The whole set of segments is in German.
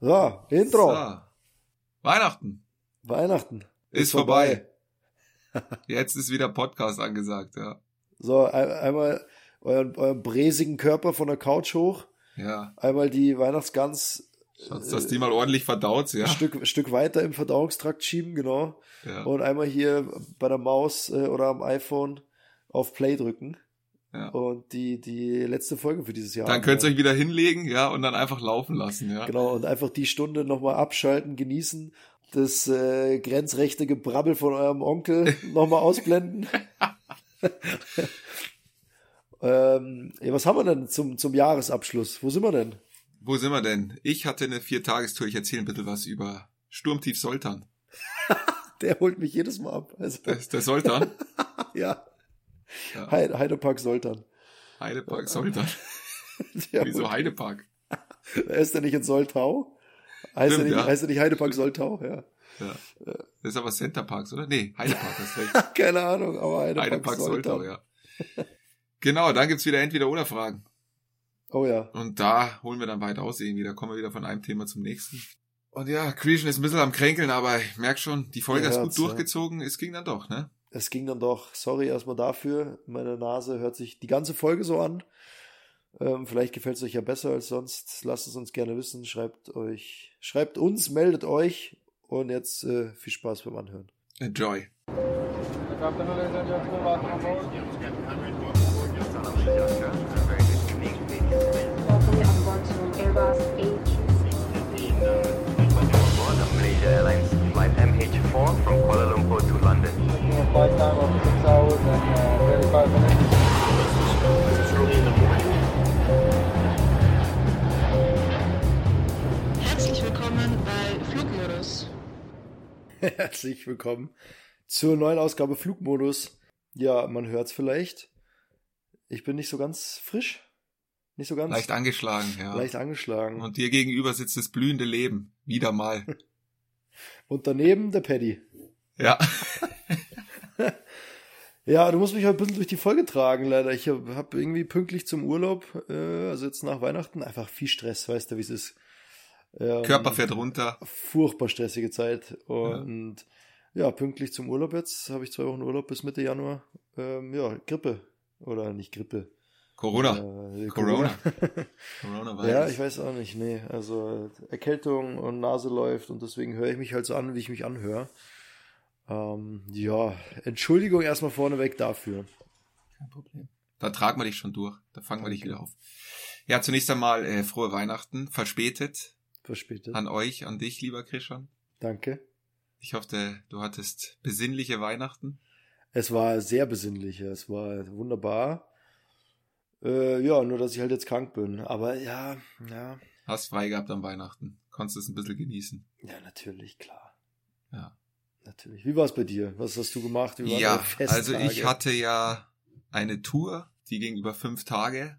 So, Intro. So. Weihnachten Weihnachten. ist, vorbei. Jetzt ist wieder Podcast angesagt, ja. So, ein, einmal euren, euren bräsigen Körper von der Couch hoch. Ja. Einmal die Weihnachtsgans Schaut, dass die mal ordentlich verdaut, ja. ein Stück, Stück weiter im Verdauungstrakt schieben, genau. ja. Und einmal hier bei der Maus äh, oder am iPhone auf Play drücken. Ja. Und die, die letzte Folge für dieses Jahr. Dann könnt ihr euch wieder hinlegen, ja, und dann einfach laufen lassen, ja. Genau, und einfach die Stunde nochmal abschalten, genießen, das äh, grenzrechte Gebrabbel von eurem Onkel nochmal ausblenden. ähm, ja, was haben wir denn zum, zum Jahresabschluss? Wo sind wir denn? Wo sind wir denn? Ich hatte eine Viertagestour, ich erzähle ein bisschen was über Sturmtief Soltan. Der holt mich jedes Mal ab. Also, ist der Soltan. ja, Ja. Heide, Heidepark Soltan. Heidepark Soltan. Der Wieso holt- Heidepark? ist der nicht in Soltau? Heißt, Stimmt, er nicht, ja. heißt er nicht Heidepark Soltau? Ja. Ja. Das ist aber Centerparks, oder? Nee, Heidepark, hast recht. Keine Ahnung, aber Heidepark, Heidepark Soltau. Soltau, ja. Genau, dann gibt's wieder Entweder-Oder-Fragen. Oh ja. Und da holen wir dann weit aus irgendwie. Da kommen wir wieder von einem Thema zum nächsten. Und ja, Creation ist ein bisschen am Kränkeln, aber ich merk schon, die Folge Ja, ist gut ja. durchgezogen. Es ging dann doch, ne? Es ging dann doch. Sorry erstmal dafür. Meine Nase hört sich die ganze Folge so an. Ähm, vielleicht gefällt es euch ja besser als sonst. Lasst es uns gerne wissen. Schreibt euch, schreibt uns, meldet euch. Und jetzt äh, viel Spaß beim Anhören. Enjoy. Airbus Airlines flight MH4 from Kuala Lumpur flight time of 6 hours and uh, 35 minutes. Herzlich willkommen bei Flugmodus. Herzlich willkommen zur neuen Ausgabe Flugmodus. Ja, man hört es vielleicht. Ich bin nicht so ganz frisch. Nicht so ganz Leicht angeschlagen, ja. leicht angeschlagen. Und dir gegenüber sitzt das blühende Leben. Wieder mal. Und daneben der Paddy. Ja. Ja, du musst mich halt ein bisschen durch die Folge tragen, leider. Ich habe hab irgendwie pünktlich zum Urlaub, äh, also jetzt nach Weihnachten, einfach viel Stress, weißt du, wie es ist. Ähm, Körper fährt runter. Furchtbar stressige Zeit. Und ja, pünktlich zum Urlaub jetzt, habe ich zwei Wochen Urlaub bis Mitte Januar. Ähm, ja, Grippe. Oder nicht Grippe. Corona. Äh, Corona. Coronavirus. Ja, ich weiß auch nicht, nee. Also Erkältung und Nase läuft und deswegen höre ich mich halt so an, wie ich mich anhöre. Ähm, ja, Entschuldigung erstmal vorneweg dafür. Kein Problem. Da tragen wir dich schon durch. Da fangen wir dich wieder auf. Ja, zunächst einmal äh, frohe Weihnachten. Verspätet. Verspätet. An euch, an dich, lieber Christian. Danke. Ich hoffe, du hattest besinnliche Weihnachten. Es war sehr besinnlich, es war wunderbar. Äh, ja, nur dass ich halt jetzt krank bin. Aber ja, ja, Hast frei gehabt am Weihnachten. Konntest es ein bisschen genießen. ja, natürlich, klar. Ja. Natürlich. Wie war es bei dir? Was hast du gemacht? Wie waren Ja, also ich hatte ja eine Tour, die ging über fünf Tage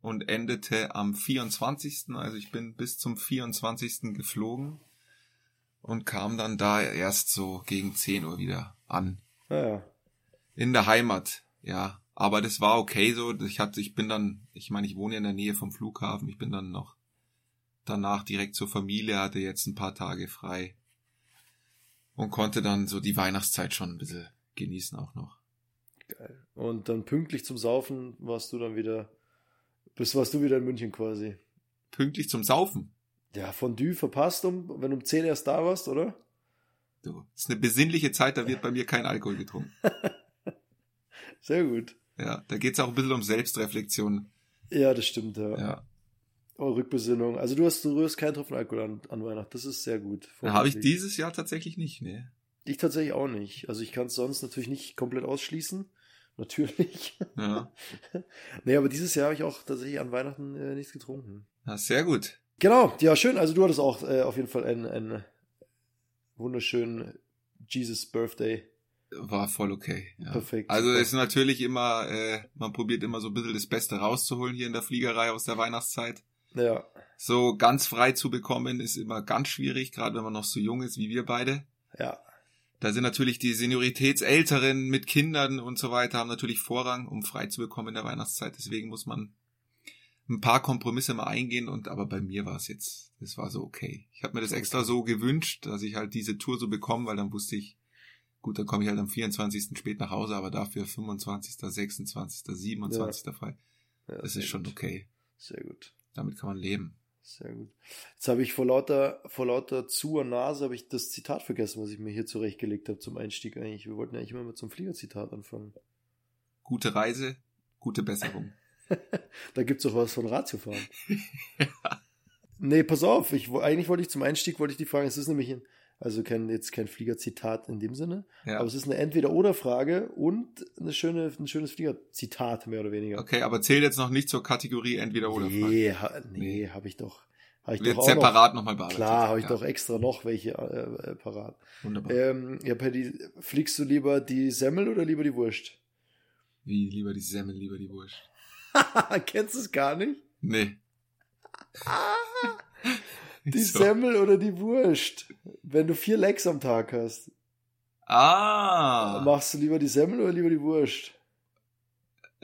und endete am 24. Also ich bin bis zum 24. geflogen und kam dann da erst so gegen 10 Uhr wieder an. Naja, In der Heimat, ja. Aber das war okay so. Ich hatte, ich bin dann, ich meine, ich wohne in der Nähe vom Flughafen. Ich bin dann noch danach direkt zur Familie, hatte jetzt ein paar Tage frei und konnte dann so die Weihnachtszeit schon ein bisschen genießen auch noch. geil. Und dann pünktlich zum Saufen warst du dann wieder, bis warst du wieder in München quasi. Pünktlich zum Saufen. Ja, Fondue verpasst, um, wenn du um 10 erst da warst, oder? Du, ist eine besinnliche Zeit, da wird bei mir kein Alkohol getrunken. Sehr gut. Ja, da geht's auch ein bisschen um Selbstreflexion. Ja, das stimmt, ja. Ja. Oh, Rückbesinnung. Also du hast, du rührst keinen Tropfen Alkohol an, an Weihnachten. Das ist sehr gut. Habe ich dieses Jahr tatsächlich nicht, ne? Ich tatsächlich auch nicht. Also ich kann es sonst natürlich nicht komplett ausschließen. Natürlich. Ja. nee, aber dieses Jahr habe ich auch tatsächlich an Weihnachten äh, nichts getrunken. ja sehr gut. Genau, ja, schön. Also du hattest auch äh, auf jeden Fall einen, einen wunderschönen Jesus Birthday. War voll okay. Ja. Perfekt, Also es ist natürlich immer, äh, man probiert immer so ein bisschen das Beste rauszuholen hier in der Fliegerei aus der Weihnachtszeit. Ja, So ganz frei zu bekommen ist immer ganz schwierig, gerade wenn man noch so jung ist wie wir beide. ja, Da sind natürlich die Senioritätsälteren mit Kindern und so weiter, haben natürlich Vorrang, um frei zu bekommen in der Weihnachtszeit. Deswegen muss man ein paar Kompromisse mal eingehen und aber bei mir war es jetzt, das war so okay. Ich habe mir das extra so gewünscht, dass ich halt diese Tour so bekomme, weil dann wusste ich, gut, dann komme ich halt am 24. spät nach Hause, aber dafür 25., 26., 27. frei. Ja, Das ist schon gut. okay. Sehr gut. Damit kann man leben. Sehr gut. Jetzt habe ich vor lauter, vor lauter zu und Nase habe ich das Zitat vergessen, was ich mir hier zurechtgelegt habe zum Einstieg eigentlich. Wir wollten eigentlich immer mit so einem Fliegerzitat anfangen. Gute Reise, gute Besserung. Da gibt's auch was von Ratiofahren. Nee, pass auf, ich, eigentlich wollte ich zum Einstieg, wollte ich die Frage, es ist nämlich ein, also kein, jetzt kein Fliegerzitat in dem Sinne, Ja. aber es ist eine Entweder-Oder-Frage und eine schöne, ein schönes Fliegerzitat, mehr oder weniger. Okay, aber zählt jetzt noch nicht zur Kategorie entweder oder Frage. Nee, ha, nee, Nee. habe ich doch. Hab ich Wird doch auch noch, separat nochmal bearbeitet. Klar, habe ich Ja, doch extra noch welche äh, äh, parat. Wunderbar. Ähm, ja, Paddy, fliegst du lieber die Semmel oder lieber die Wurst? Wie lieber die Semmel, lieber die Wurst. Kennst du es gar nicht? Nee. Die So. Semmel oder die Wurst? Wenn du vier Lecks am Tag hast, Ah, machst du lieber die Semmel oder lieber die Wurst?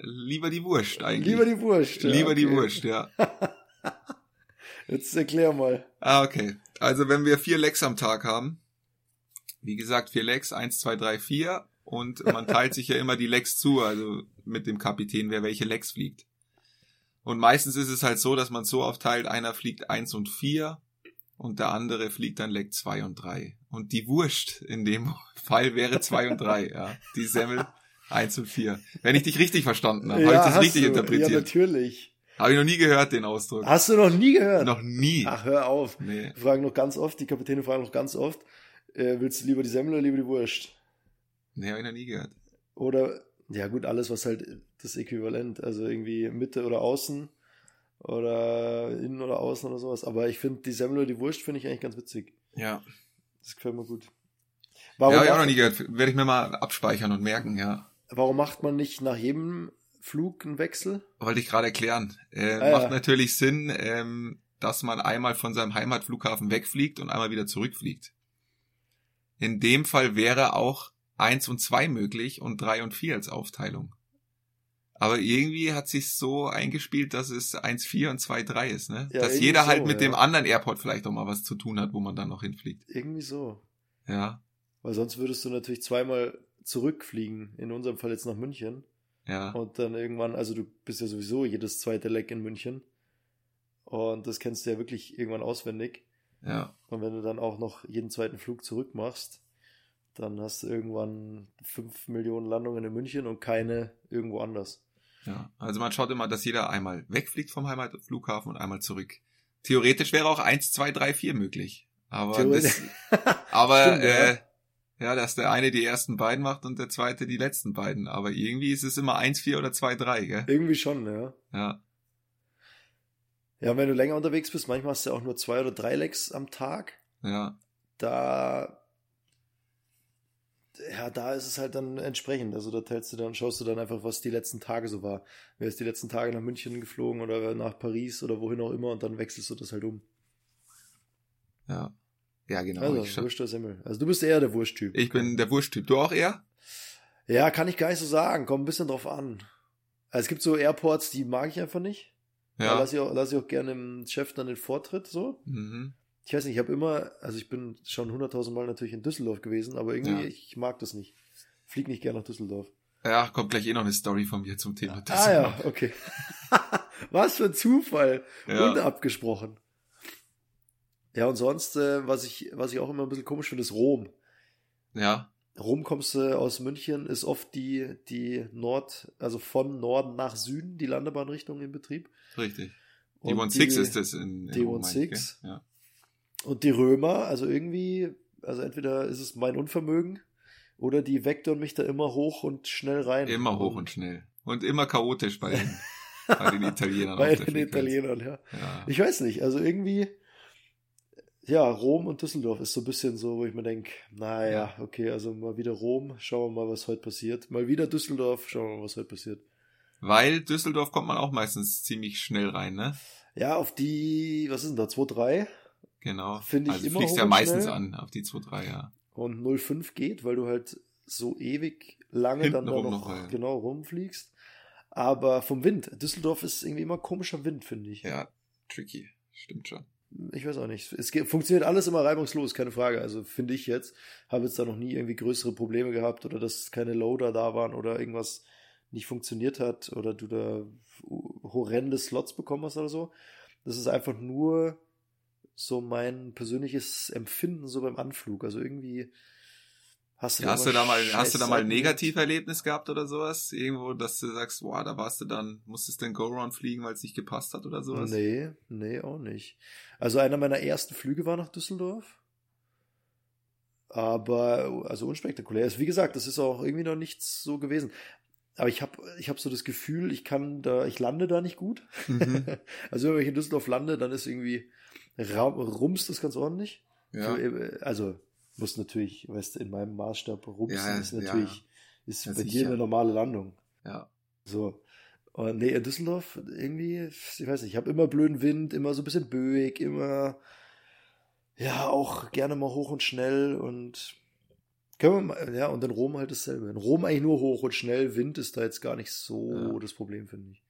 lieber die Wurst eigentlich. Lieber die Wurst. ja, Lieber die okay. Wurst, ja. Jetzt erklär mal. Ah, okay. Also wenn wir vier Lecks am Tag haben, wie gesagt, vier Lecks, eins, zwei, drei, vier, und man teilt sich ja immer die Lecks zu, also mit dem Kapitän, wer welche Lecks fliegt. Und meistens ist es halt so, dass man so aufteilt, einer fliegt eins und vier und der andere fliegt dann Leck zwei und drei. Und die Wurst in dem Fall wäre zwei und drei, ja. Die Semmel eins und vier. Wenn ich dich richtig verstanden habe, habe ich das richtig du. Ja, interpretiert. natürlich. habe ich noch nie gehört, den Ausdruck. Hast du noch nie gehört? Noch nie. Ach, hör auf. Nee. Wir fragen noch ganz oft, die Kapitäne fragen noch ganz oft, äh, willst du lieber die Semmel oder lieber die Wurst? Nee, habe ich noch nie gehört. Oder, ja gut, alles, was halt das Äquivalent, also irgendwie Mitte oder Außen oder innen oder außen oder sowas. Aber ich finde, die Semmel oder die Wurst finde ich eigentlich ganz witzig. Ja. Das gefällt mir gut. Ja, Warum, habe ich auch noch nie gehört. Werde ich mir mal abspeichern und merken, ja. warum macht man nicht nach jedem Flug einen Wechsel? Wollte ich gerade erklären. Äh, Ah, macht ja. natürlich Sinn, ähm, dass man einmal von seinem Heimatflughafen wegfliegt und einmal wieder zurückfliegt. In dem Fall wäre auch eins und zwei möglich und drei und vier als Aufteilung. Aber irgendwie hat sich so eingespielt, dass es eins vier und zwei drei ist, ne? Ja, dass jeder halt so, mit ja. dem anderen Airport vielleicht auch mal was zu tun hat, wo man dann noch hinfliegt. Irgendwie so. Ja, Weil sonst würdest du natürlich zweimal zurückfliegen, in unserem Fall jetzt nach München. ja, Und dann irgendwann, also du bist ja sowieso jedes zweite Leck in München. Und das kennst du ja wirklich irgendwann auswendig. ja. Und wenn du dann auch noch jeden zweiten Flug zurück machst, dann hast du irgendwann fünf Millionen Landungen in München und keine irgendwo anders. Ja, also man schaut immer, dass jeder einmal wegfliegt vom Heimatflughafen und einmal zurück. Theoretisch wäre auch eins, zwei, drei, vier möglich. Aber das, aber Stimmt, ja. äh, ja, dass der eine die ersten beiden macht und der zweite die letzten beiden. Aber irgendwie ist es immer eins, vier oder zwei, drei, gell? Irgendwie schon, ja. Ja, Ja, wenn du länger unterwegs bist, manchmal hast du ja auch nur zwei oder drei Lecks am Tag. ja, Da, ja, da ist es halt dann entsprechend. Also da teilst du dann, schaust du dann einfach, was die letzten Tage so war. Wer ist die letzten Tage nach München geflogen oder nach Paris oder wohin auch immer und dann wechselst du das halt um. ja. Ja, genau. Also, ich, Wurst oder Semmel. Also du bist eher der Wursttyp. ich bin der Wursttyp. Du auch eher? Ja, kann ich gar nicht so sagen. Kommt ein bisschen drauf an. Also es gibt so Airports, die mag ich einfach nicht. Da Ja. lasse ich, auch, lass ich auch gerne dem Chef dann den Vortritt so. Mhm. Ich weiß nicht, ich habe immer, also ich bin schon hunderttausend Mal natürlich in Düsseldorf gewesen, aber irgendwie, Ja. ich mag das nicht. Flieg nicht gerne nach Düsseldorf. Ja, kommt gleich eh noch eine Story von mir zum Thema. Ah ja, okay. Was für ein Zufall. Ja. Unabgesprochen. Ja, und sonst, äh, was ich, was ich auch immer ein bisschen komisch finde, ist Rom. Ja, Rom kommst du aus München, ist oft die, die Nord, also von Norden nach Süden, die Landebahnrichtung in Betrieb. richtig. Die One Six ist es in, in die Rom, One meine ich, Six. gell? Ja. Und die Römer, also irgendwie, also entweder ist es mein Unvermögen oder die vektoren mich da immer hoch und schnell rein. Immer hoch und schnell. Und immer chaotisch bei den, bei den Italienern. bei den Frequenz. Italienern, ja. Ja. Ich weiß nicht, also irgendwie, ja, Rom und Düsseldorf ist so ein bisschen so, wo ich mir denke, naja, okay, also mal wieder Rom, schauen wir mal, was heute passiert. Mal wieder Düsseldorf, schauen wir mal, was heute passiert. Weil Düsseldorf kommt man auch meistens ziemlich schnell rein, ne? Ja, auf die, was ist denn da, 2-3 Genau. Finde ich also immer fliegst ja meistens schnell. an auf die 2-3, ja. und 0,5 geht, weil du halt so ewig lange Hinten dann da noch, noch, genau rumfliegst. Aber vom Wind. Düsseldorf ist irgendwie immer komischer Wind, finde ich. Ja, tricky. Stimmt schon. Ich weiß auch nicht. Es funktioniert alles immer reibungslos, keine Frage. Also finde ich jetzt, habe jetzt da noch nie irgendwie größere Probleme gehabt oder dass keine Loader da waren oder irgendwas nicht funktioniert hat oder du da horrende Slots bekommen hast oder so. Das ist einfach nur so mein persönliches Empfinden so beim Anflug. Also irgendwie hast du, Ja, hast du da mal, hast du da mal ein Negativerlebnis gehabt oder sowas? Irgendwo, dass du sagst, boah, da warst du dann, musstest du den Go-Round fliegen, weil es nicht gepasst hat oder sowas? Nee, nee, auch nicht. Also einer meiner ersten Flüge war nach Düsseldorf. Aber, also unspektakulär ist. Wie gesagt, das ist auch irgendwie noch nichts so gewesen. Aber ich habe ich hab so das Gefühl, ich kann da, ich lande da nicht gut. Mhm. also wenn ich in Düsseldorf lande, dann ist irgendwie rumst das ganz ordentlich. Ja. Also muss natürlich, weißt du, in meinem Maßstab rumsen Ja, ist ja, natürlich, ist Ja, bei dir sicher. eine normale Landung. ja. So. Und nee, in Düsseldorf irgendwie, ich weiß nicht, ich habe immer blöden Wind, immer so ein bisschen böig, immer, ja, auch gerne mal hoch und schnell und können wir mal, ja, und in Rom halt dasselbe. In Rom eigentlich nur hoch und schnell, Wind ist da jetzt gar nicht so das Problem, finde ich.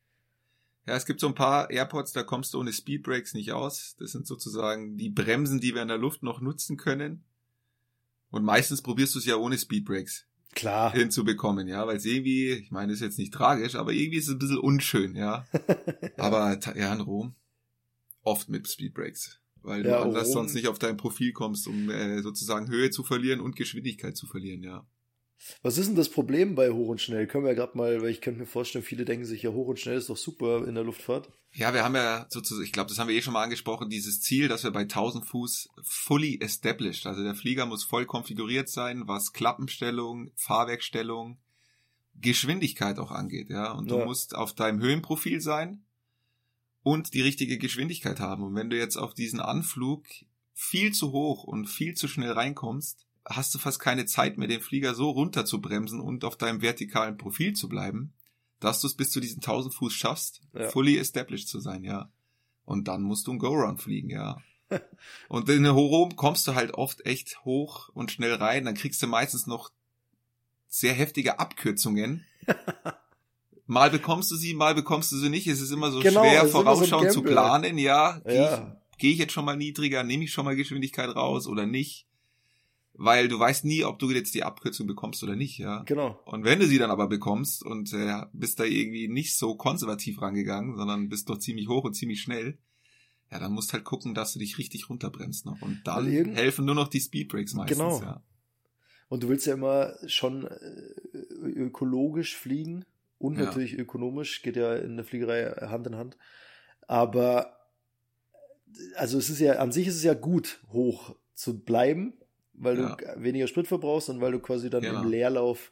Ja, es gibt so ein paar Airports, da kommst du ohne Speedbrakes nicht aus. Das sind sozusagen die Bremsen, die wir in der Luft noch nutzen können. Und meistens probierst du es ja ohne Speedbrakes Klar. hinzubekommen, ja, weil es irgendwie, ich meine, ist jetzt nicht tragisch, aber irgendwie ist es ein bisschen unschön, ja. Aber ja, in Rom oft mit Speedbrakes, weil du Ja, anders Rom- sonst nicht auf dein Profil kommst, um äh, sozusagen Höhe zu verlieren und Geschwindigkeit zu verlieren, ja. Was ist denn das Problem bei hoch und schnell? Können wir ja gerade mal, weil ich könnte mir vorstellen, viele denken sich, ja, hoch und schnell ist doch super in der Luftfahrt. Ja, wir haben ja sozusagen, ich glaube, das haben wir eh schon mal angesprochen, dieses Ziel, dass wir bei 1000 Fuß fully established, also der Flieger muss voll konfiguriert sein, was Klappenstellung, Fahrwerkstellung, Geschwindigkeit auch angeht, ja. Und du Ja. musst auf deinem Höhenprofil sein und die richtige Geschwindigkeit haben. Und wenn du jetzt auf diesen Anflug viel zu hoch und viel zu schnell reinkommst, hast du fast keine Zeit mehr, den Flieger so runter zu bremsen und auf deinem vertikalen Profil zu bleiben, dass du es bis zu diesen 1000 Fuß schaffst, Ja. fully established zu sein, ja. Und dann musst du ein Go-Round fliegen, ja. und in der Rom kommst du halt oft echt hoch und schnell rein, dann kriegst du meistens noch sehr heftige Abkürzungen. Mal bekommst du sie, mal bekommst du sie nicht. Es ist immer so Genau, schwer immer so vorausschauend zu planen, ja. Gehe Ja. ich, geh ich jetzt schon mal niedriger, nehme ich schon mal Geschwindigkeit raus oder nicht? Weil du weißt nie, ob du jetzt die Abkürzung bekommst oder nicht, ja. Genau. Und wenn du sie dann aber bekommst und äh, bist da irgendwie nicht so konservativ rangegangen, sondern bist doch ziemlich hoch und ziemlich schnell, ja, dann musst halt gucken, dass du dich richtig runterbremst noch. Und dann helfen nur noch die Speedbrakes meistens, Genau. ja. Und du willst ja immer schon äh, ökologisch fliegen und Ja. natürlich ökonomisch, geht ja in der Fliegerei Hand in Hand. Aber also es ist ja, an sich ist es ja gut, hoch zu bleiben, weil Ja. du weniger Sprit verbrauchst und weil du quasi dann Genau. im Leerlauf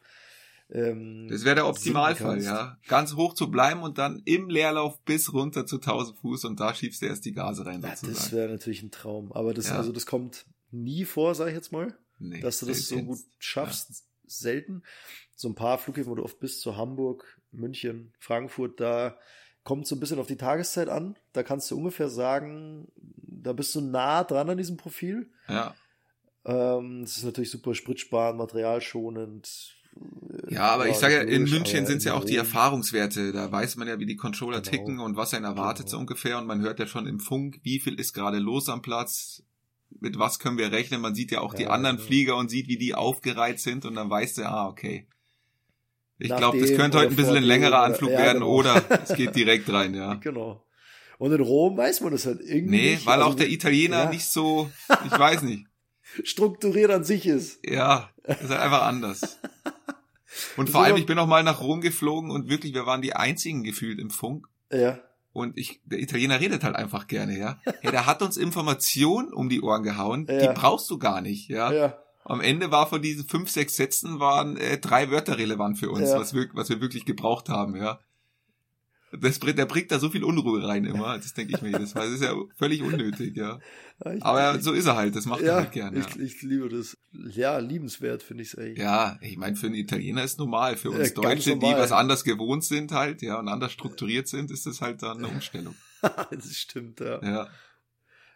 ähm, Das wäre der Optimalfall, ja. Ganz hoch zu bleiben und dann im Leerlauf bis runter zu 1000 Fuß und da schiebst du erst die Gase rein, Ja, das wäre natürlich ein Traum. Aber das, Ja. also das kommt nie vor, sag ich jetzt mal. Nee, dass du das so gut schaffst, selten. So ein paar Flughäfen, wo du oft bist, so Hamburg, München, Frankfurt, da kommt so ein bisschen auf die Tageszeit an. Da kannst du ungefähr sagen, da bist du nah dran an diesem Profil. Ja. Ähm, das ist natürlich super spritsparend, materialschonend. äh, Ja, aber ich sage ja, in München sind es ja auch die Erfahrungswerte. Da weiß man ja, wie die Controller Genau. ticken und was einen erwartet Genau. so ungefähr. Und man hört ja schon im Funk, wie viel ist gerade los am Platz. Mit was können wir rechnen? Man sieht ja auch die Ja, anderen ja. Flieger und sieht, wie die aufgereiht sind. Und dann weißt du, ah, okay. Ich glaube, das könnte heute oder ein bisschen ein längerer oder- Anflug ja, werden genau. oder es geht direkt rein, ja. Genau. Und in Rom weiß man das halt irgendwie Nee, nicht. weil also auch der Italiener ja. nicht so, ich weiß nicht. Strukturiert an sich ist. Ja, das ist halt einfach anders. Und vor allem, ich bin auch mal nach Rom geflogen und wirklich, wir waren die einzigen gefühlt im Funk. Ja. Und ich, der Italiener redet halt einfach gerne, ja. Hey, der hat uns Informationen um die Ohren gehauen, Ja. die brauchst du gar nicht, ja. Ja. Am Ende war von diesen fünf, sechs Sätzen waren äh, drei Wörter relevant für uns, Ja. was, wir, was wir wirklich gebraucht haben, ja. Das, bringt- der bringt da so viel Unruhe rein immer, das denke ich mir jedes Mal. Das ist ja völlig unnötig, ja. Ja, ich- Aber so ist er halt, das macht er ja, halt gerne. ich, ich liebe das. Ja, liebenswert finde ich es eigentlich. Ja, ich meine, für einen Italiener ist normal. Für uns Ja, Deutsche, die normal. was anders gewohnt sind halt, ja, und anders strukturiert sind, ist das halt dann eine Umstellung. das stimmt, ja. Ja,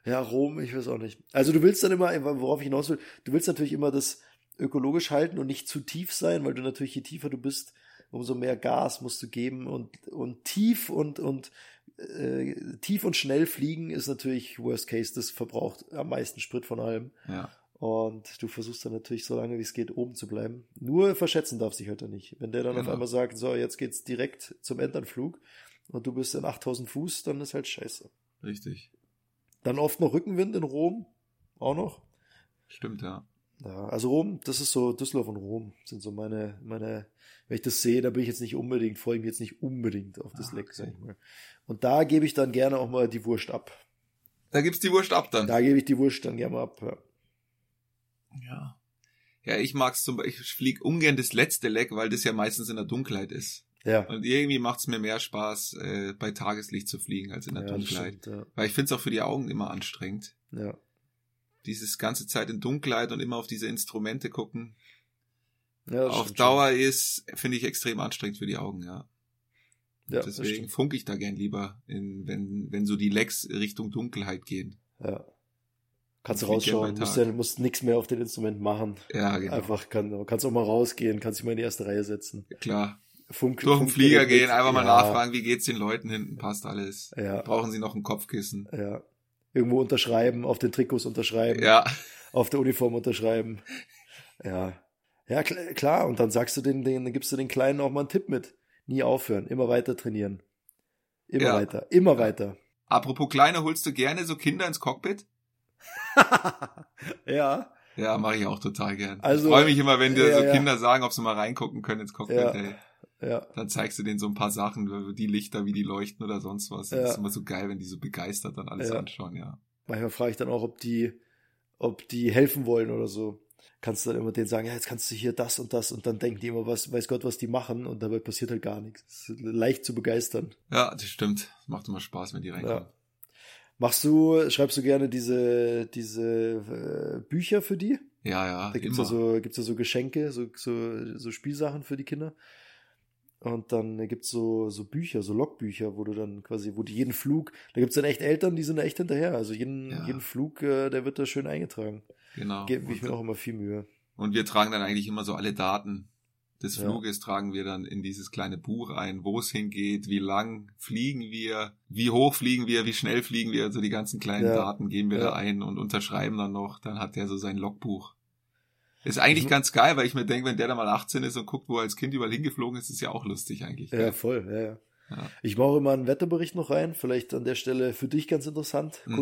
Ja, Rom, ich weiß auch nicht. Also du willst dann immer, worauf ich hinaus will, du willst natürlich immer das ökologisch halten und nicht zu tief sein, weil du natürlich, je tiefer du bist, umso mehr Gas musst du geben und, und tief und, und äh, tief und schnell fliegen ist natürlich Worst Case, das verbraucht am meisten Sprit von allem. Ja. Und du versuchst dann natürlich so lange wie es geht oben zu bleiben. Nur verschätzen darf sich halt er nicht. Wenn der dann Genau. auf einmal sagt, so, jetzt geht's direkt zum Endanflug und du bist in 8000 Fuß, dann ist halt scheiße. Richtig. Dann oft noch Rückenwind in Rom. Auch noch. Stimmt, ja. Ja, also Rom, das ist so, Düsseldorf und Rom sind so meine, meine, wenn ich das sehe, da bin ich jetzt nicht unbedingt, freue ich mich jetzt nicht unbedingt auf das Ah, Leck, okay. sag ich mal. Und da gebe ich dann gerne auch mal die Wurst ab. Da gibt's die Wurst ab dann. Da gebe ich die Wurst dann gerne mal ab. Ja. Ja. Ja, ich mag's zum Beispiel, ich flieg ungern das letzte Leck, weil das ja meistens in der Dunkelheit ist. Ja, Und irgendwie macht's mir mehr Spaß, äh, bei Tageslicht zu fliegen als in der ja, Dunkelheit. stimmt, ja. Weil ich find's auch für die Augen immer anstrengend. ja. Dieses ganze Zeit in Dunkelheit und immer auf diese Instrumente gucken. ja auf Dauer ist, finde ich, extrem anstrengend für die Augen, ja. schon. Ja, Deswegen funke ich da gern lieber, in, wenn, wenn so die Lecks Richtung Dunkelheit gehen. Ja. Kannst du rausschauen, musst, ja, musst nichts mehr auf den Instrument machen. Ja, genau. Einfach kann, kannst auch mal rausgehen, kannst dich mal in die erste Reihe setzen. Klar. Funk, Durch den Flieger gehen, einfach mal ja, nachfragen, wie geht's den Leuten hinten, passt alles. Ja, Brauchen sie noch ein Kopfkissen? ja. Irgendwo unterschreiben, auf den Trikots unterschreiben. Ja, auf der Uniform unterschreiben. Ja. Ja, kl klar. Und dann sagst du den, den, dann gibst du den Kleinen auch mal einen Tipp mit. Nie aufhören, immer weiter trainieren. Immer Ja. weiter, immer weiter. apropos Kleine, holst du gerne so Kinder ins Cockpit? ja, Ja, mache ich auch total gern. Also, ich freue mich immer, wenn dir ja, so. Kinder sagen, ob sie mal reingucken können ins Cockpit. Ey. Ja, Dann zeigst du denen so ein paar Sachen, die Lichter, wie die leuchten oder sonst was. Das Ja. ist immer so geil, wenn die so begeistert dann alles Ja. anschauen, ja. manchmal frage ich dann auch, ob die, ob die helfen wollen oder so. Kannst du dann immer denen sagen, ja, jetzt kannst du hier das und das und dann denken die immer, was, weiß Gott, was die machen und dabei passiert halt gar nichts. Das ist leicht zu begeistern. Ja, das stimmt. Macht immer Spaß, wenn die reinkommen. Ja. Machst du, schreibst du gerne diese, diese äh, Bücher für die? Ja, ja, Da gibt's immer. ja so, gibt's ja so Geschenke, so, so, so Spielsachen für die Kinder. Und dann gibt's so, so Bücher, so Logbücher, wo du dann quasi, wo die jeden Flug, da gibt's dann echt Eltern, die sind da echt hinterher. Also jeden, Ja. jeden Flug, äh, der wird da schön eingetragen. genau. Gebe ich mir auch immer viel Mühe. Und wir tragen dann eigentlich immer so alle Daten des Ja. Fluges, tragen wir dann in dieses kleine Buch ein, wo es hingeht, wie lang fliegen wir, wie hoch fliegen wir, wie schnell fliegen wir, also die ganzen kleinen Ja. Daten geben wir Ja. da ein und unterschreiben dann noch, dann hat der so sein Logbuch. Ist eigentlich Mhm. ganz geil, weil ich mir denke, wenn der da mal 18 ist und guckt, wo er als Kind überall hingeflogen ist, ist ja auch lustig eigentlich. Ja, voll, ja, ja. Ja. Ich mache immer einen Wetterbericht noch rein, vielleicht an der Stelle für dich ganz interessant, Mhm.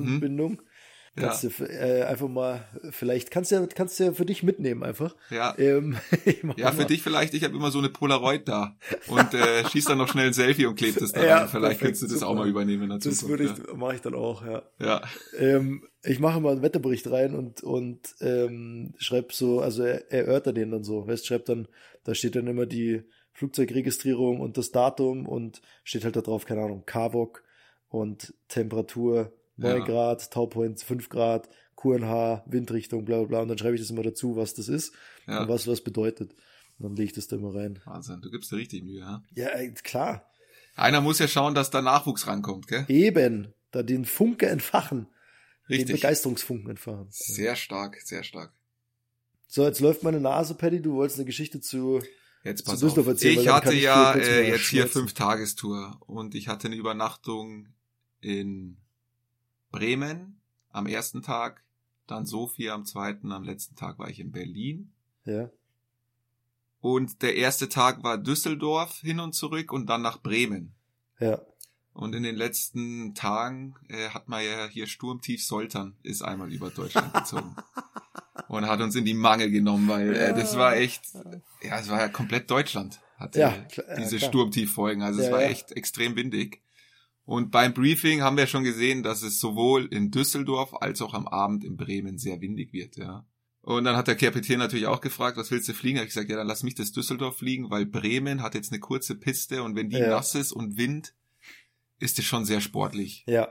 Kannst du äh, einfach mal, vielleicht kannst du ja, kannst du ja für dich mitnehmen einfach. Ja. Ähm, Ja, für dich vielleicht, ich habe immer so eine Polaroid da und äh, schieß dann noch schnell ein Selfie und klebt es da Ja, rein. Vielleicht perfekt, kannst du das auch super. mal übernehmen in der Das Zukunft. würde ich, mache ich dann auch, ja. ja. ja. Ähm, ich mache mal einen Wetterbericht rein und, und ähm, schreib so, also er, erörter den dann so. Weißt, schreibt dann, da steht dann immer die Flugzeugregistrierung und das Datum und steht halt da drauf, keine Ahnung, KVOG und Temperatur 9 Ja. Grad, Taupoint 5 Grad, QNH, Windrichtung, bla bla bla. Und dann schreibe ich das immer dazu, was das ist ja. und was was bedeutet. Und dann lege ich das da immer rein. Wahnsinn, du gibst dir richtig Mühe, ja? Ja, klar. Einer muss ja schauen, dass da Nachwuchs rankommt, gell? Eben, da den Funke entfachen. Den Richtig. Begeisterungsfunken entfachen. Sehr stark, sehr stark. So, jetzt läuft meine Nase, Paddy. Du wolltest eine Geschichte zu. Jetzt Zu pass auf. erzählen, Ich hatte ich ja äh, jetzt hier fünf Tagestour und ich hatte eine Übernachtung in Bremen am ersten Tag, dann Sofia am zweiten, am letzten Tag war ich in Berlin Ja, und der erste Tag war Düsseldorf hin und zurück und dann nach Bremen. ja, Und in den letzten Tagen äh, hat man ja hier Sturmtief Soltern ist einmal über Deutschland gezogen. und hat uns in die Mangel genommen, weil äh, das war echt, ja, es war ja komplett Deutschland, hatte Ja, klar, ja, diese klar. Sturmtieffolgen. Also es Ja, war ja. echt extrem windig. Und beim Briefing haben wir schon gesehen, dass es sowohl in Düsseldorf als auch am Abend in Bremen sehr windig wird, ja. Und dann hat der Kapitän natürlich auch gefragt, was willst du fliegen? Hab ich gesagt, ja, dann lass mich das Düsseldorf fliegen, weil Bremen hat jetzt eine kurze Piste und wenn die Ja. nass ist und Wind, ist es schon sehr sportlich. ja,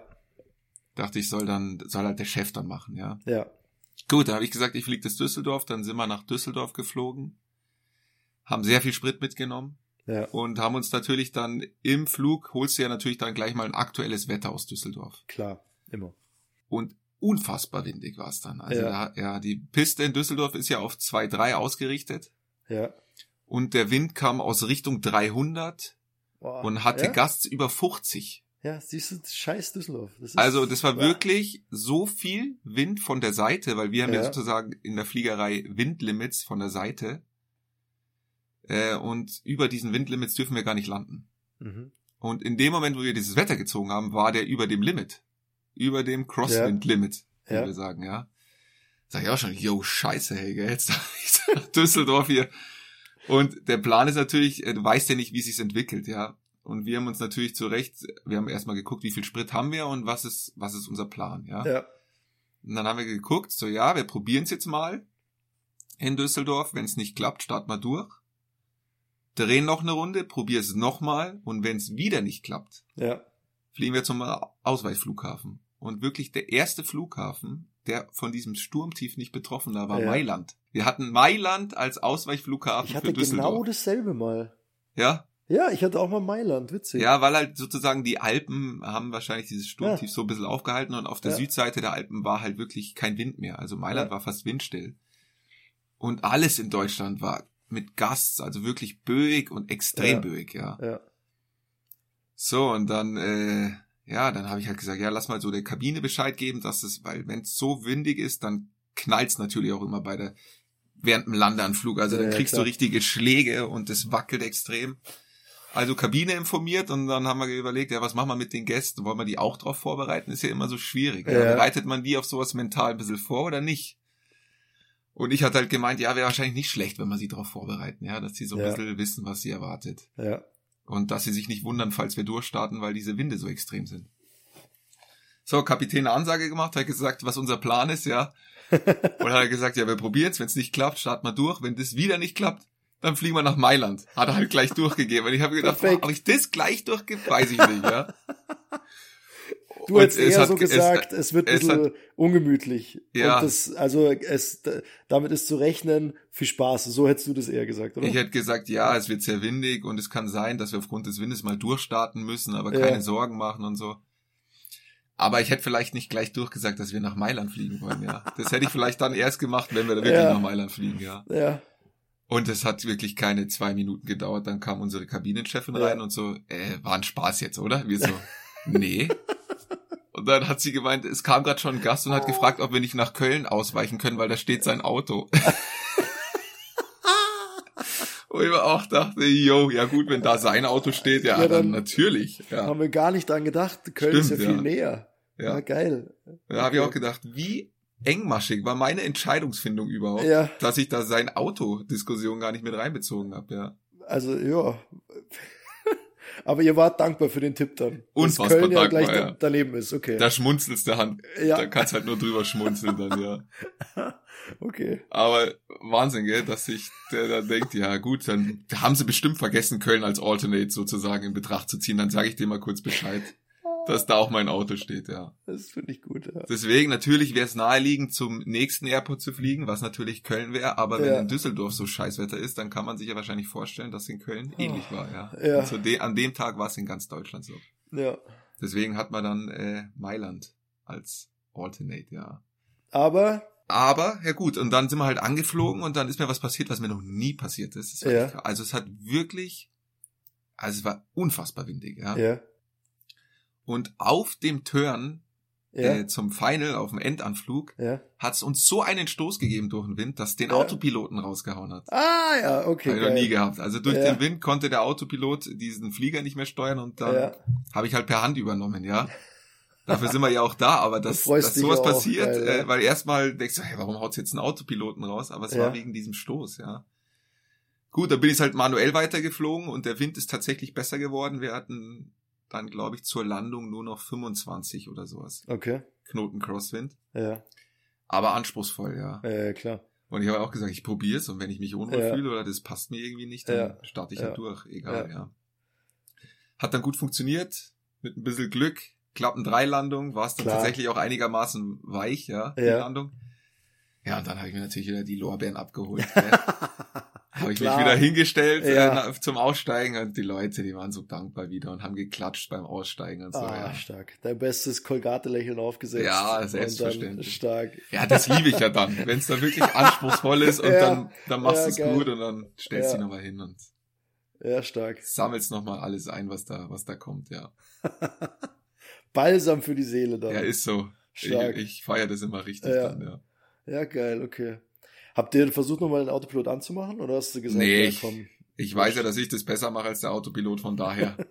Dachte ich, soll dann, soll halt der Chef dann machen, ja. ja, Gut, dann habe ich gesagt, ich fliege das Düsseldorf, dann sind wir nach Düsseldorf geflogen, haben sehr viel Sprit mitgenommen ja, und haben uns natürlich dann im Flug, holst du ja natürlich dann gleich mal ein aktuelles Wetter aus Düsseldorf. klar, immer. Und unfassbar windig war es dann. Also Ja. Da, ja, die Piste in Düsseldorf ist ja auf 2-3 ausgerichtet. Ja, und der Wind kam aus Richtung 300 Boah. und hatte ja? Gusts über 50. Ja, siehst du, scheiß Düsseldorf. Das ist, Also das war ja. wirklich so viel Wind von der Seite, weil wir haben ja, Ja. sozusagen in der Fliegerei Windlimits von der Seite. Äh, und über diesen Windlimits dürfen wir gar nicht landen. Mhm. Und in dem Moment, wo wir dieses Wetter gezogen haben, war der über dem Limit. Über dem Crosswind-Limit, wie Ja. wir sagen, ja. Sag ich auch schon, yo, scheiße, hey, gell, jetzt Düsseldorf hier. Und der Plan ist natürlich, äh, du weißt ja nicht, wie sich's entwickelt, ja. Und wir haben uns natürlich zurecht, wir haben erstmal geguckt, wie viel Sprit haben wir und was ist, was ist unser Plan, ja. Ja. Und dann haben wir geguckt, so ja, wir probieren es jetzt mal in Düsseldorf. Wenn es nicht klappt, starten wir durch. Drehen noch eine Runde, probier es nochmal und wenn es wieder nicht klappt, Ja. fliegen wir zum Ausweichflughafen. Und wirklich der erste Flughafen, der von diesem Sturmtief nicht betroffen war, war Ja. Mailand. Wir hatten Mailand als Ausweichflughafen Ich für hatte Düsseldorf. genau dasselbe mal. ja, Ja, ich hatte auch mal Mailand, witzig. ja, weil halt sozusagen die Alpen haben wahrscheinlich dieses Sturmtief so ein bisschen aufgehalten und auf der Ja. Südseite der Alpen war halt wirklich kein Wind mehr. Also Mailand Ja. war fast windstill. Und alles in Deutschland war mit Gasts, also wirklich böig und extrem Ja. böig, ja. Ja. So, und dann, äh, ja, dann habe ich halt gesagt, ja, lass mal so der Kabine Bescheid geben, dass es, weil wenn es so windig ist, dann knallt's natürlich auch immer bei der, während dem Landeanflug. Also Ja, dann ja, kriegst klar. du richtige Schläge und es wackelt extrem. Also Kabine informiert und dann haben wir überlegt, ja, was machen wir mit den Gästen? Wollen wir die auch drauf vorbereiten? Ist ja immer so schwierig. Ja. Ja. Bereitet man die auf sowas mental ein bisschen vor oder nicht? Und ich hatte halt gemeint, ja, wäre wahrscheinlich nicht schlecht, wenn wir sie darauf vorbereiten, ja, dass sie so ein Ja. bisschen wissen, was sie erwartet. Ja. Und dass sie sich nicht wundern, falls wir durchstarten, weil diese Winde so extrem sind. So, Kapitän eine Ansage gemacht, hat gesagt, was unser Plan ist, ja. Und hat er gesagt, ja, wir probieren es, wenn es nicht klappt, starten wir durch. Wenn das wieder nicht klappt, dann fliegen wir nach Mailand. Hat er halt gleich durchgegeben. Und ich habe gedacht, ob ich das gleich durchgebe, weiß ich nicht, ja. Du Und hättest es eher hat so ge- es- gesagt, es, wird ein bisschen ungemütlich. Ja. Und das, also es, damit ist zu rechnen, viel Spaß. So hättest du das eher gesagt, oder? Ich hätte gesagt, ja, es wird sehr windig und es kann sein, dass wir aufgrund des Windes mal durchstarten müssen, aber Ja. keine Sorgen machen und so. Aber ich hätte vielleicht nicht gleich durchgesagt, dass wir nach Mailand fliegen wollen, ja. Das hätte ich vielleicht dann erst gemacht, wenn wir da wirklich Ja. nach Mailand fliegen, ja. ja. Und es hat wirklich keine zwei Minuten gedauert. Dann kam unsere Kabinenchefin Ja. rein und so, äh, war ein Spaß jetzt, oder? Wir so, nee. Und dann hat sie gemeint, es kam gerade schon ein Gast und hat gefragt, ob wir nicht nach Köln ausweichen können, weil da steht sein Auto. Und ich mir auch dachte, yo, ja gut, wenn da sein Auto steht, ja, Ja, dann, dann natürlich. Ja, Haben wir gar nicht dran gedacht. Köln ist ja Stimmt, viel ja. näher. Ja, ja. geil. Da habe ich Okay. auch gedacht, wie engmaschig war meine Entscheidungsfindung überhaupt, Ja. dass ich da sein Auto-Diskussion gar nicht mit reinbezogen habe, ja. Also, ja. Aber ihr wart dankbar für den Tipp dann. Unfassbar dass Köln ja dankbar, gleich ja. da- daneben ist. Okay. Da schmunzelst der Hand. Ja. Da kannst halt nur drüber schmunzeln dann, ja. Okay. Aber Wahnsinn, gell, dass sich der da denkt, ja gut, dann haben sie bestimmt vergessen, Köln als Alternate sozusagen in Betracht zu ziehen. Dann sage ich dir mal kurz Bescheid, dass da auch mein Auto steht, ja. Das finde ich gut, ja. Deswegen, natürlich wäre es naheliegend, zum nächsten Airport zu fliegen, was natürlich Köln wäre, aber wenn Ja. in Düsseldorf so Scheißwetter ist, dann kann man sich ja wahrscheinlich vorstellen, dass in Köln ähnlich war, ja. Ja. Zu de an dem Tag war es in ganz Deutschland so. Ja. Deswegen hat man dann äh, Mailand als Alternate, ja. Aber, Aber, ja gut, und dann sind wir halt angeflogen und dann ist mir was passiert, was mir noch nie passiert ist. Ja. Also es hat wirklich, also es war unfassbar windig, ja. ja. Und auf dem Turn Ja. äh, zum Final, auf dem Endanflug, ja. hat es uns so einen Stoß gegeben durch den Wind, dass den Ja. Autopiloten rausgehauen hat. Ah, ja, okay. Habe ich noch nie gehabt. Also durch den Wind konnte der Autopilot diesen Flieger nicht mehr steuern und dann Ja. habe ich halt per Hand übernommen, ja. Dafür sind wir ja auch da, aber dass, dass sowas auch, passiert, geil, äh, weil erstmal denkst du, hey, warum haut's jetzt einen Autopiloten raus? Aber es war wegen diesem Stoß, ja. Gut, da bin ich halt manuell weitergeflogen und der Wind ist tatsächlich besser geworden. Wir hatten dann, glaube ich, zur Landung nur noch 25 oder sowas. Okay. Knoten Crosswind. Ja. Aber anspruchsvoll, ja. Ja, klar. Und ich habe auch gesagt, ich probiere es und wenn ich mich unwohl Ja. fühle oder das passt mir irgendwie nicht, dann Ja. starte ich Ja. halt durch, egal, Ja. ja. Hat dann gut funktioniert, mit ein bisschen Glück, Klappen 3 Landung, war es dann Klar. tatsächlich auch einigermaßen weich, ja, die. Landung. Ja, und dann habe ich mir natürlich wieder die Lorbeeren abgeholt. habe ich mich wieder hingestellt Ja. äh, na- zum Aussteigen und die Leute, die waren so dankbar wieder und haben geklatscht beim Aussteigen und so. ah, ja. stark. Dein bestes Kolgate-Lächeln aufgesetzt. Ja, selbstverständlich. stark. ja, das liebe ich ja dann, wenn es dann wirklich anspruchsvoll ist und Ja. dann, dann machst Ja, du es geil. gut und dann stellst du Ja. dich nochmal hin und Ja, stark. sammelst nochmal alles ein, was da, was da kommt, ja. Balsam für die Seele dann. Ja, ist so. Ich, Stark. ich feiere das immer richtig Ja. dann, ja. Ja, geil, okay. Habt ihr versucht, nochmal den Autopilot anzumachen oder hast du gesagt, Nee, ja, ich- komm? Ich weiß ja, dass ich das besser mache als der Autopilot, von daher.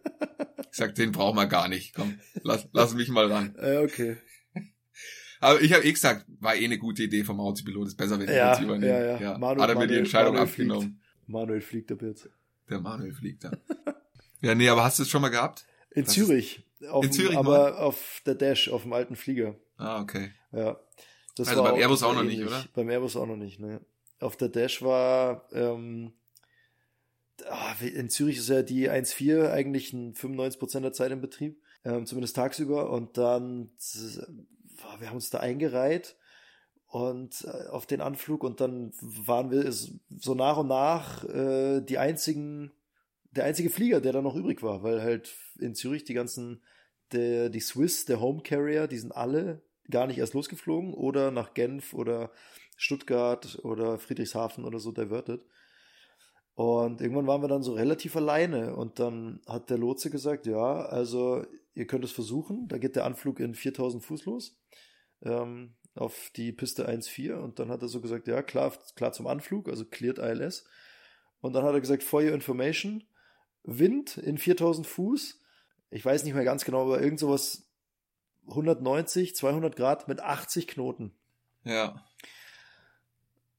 Ich sag, den brauchen wir gar nicht. Komm, lass, lass mich mal ran. Ja, okay. Aber ich habe eh gesagt, war eh eine gute Idee vom Autopilot. Ist besser, wenn ich Ja, uns übernehme. ja, ja. Manu- Hat er mir die Manuel- Entscheidung Manuel abgenommen. Manuel fliegt ab jetzt. Der Manuel fliegt da. ja, nee, aber hast du es schon mal gehabt? In Das Zürich. Auf In dem, Zürich aber auf der Dash, auf dem alten Flieger. Ah, okay. Ja. Das Also beim Airbus auch noch nicht, oder? Beim Airbus auch noch nicht, ne. Auf der Dash war, ähm, ah, in Zürich ist ja die 1.4 eigentlich ein 95% der Zeit im Betrieb, ähm, zumindest tagsüber. Und dann, äh, wir haben uns da eingereiht und äh, auf den Anflug und dann waren wir so nach und nach äh, die einzigen, der einzige Flieger, der da noch übrig war, weil halt in Zürich die ganzen, der, die Swiss, der Home Carrier, die sind alle gar nicht erst losgeflogen oder nach Genf oder Stuttgart oder Friedrichshafen oder so diverted. Und irgendwann waren wir dann so relativ alleine und dann hat der Lotse gesagt, ja, also ihr könnt es versuchen, da geht der Anflug in 4000 Fuß los ähm, auf die Piste 1.4 und dann hat er so gesagt, ja, klar, klar zum Anflug, also cleared ILS. Und dann hat er gesagt, for your information, Wind in 4000 Fuß, ich weiß nicht mehr ganz genau, aber irgend sowas 190, 200 Grad mit 80 Knoten. Ja.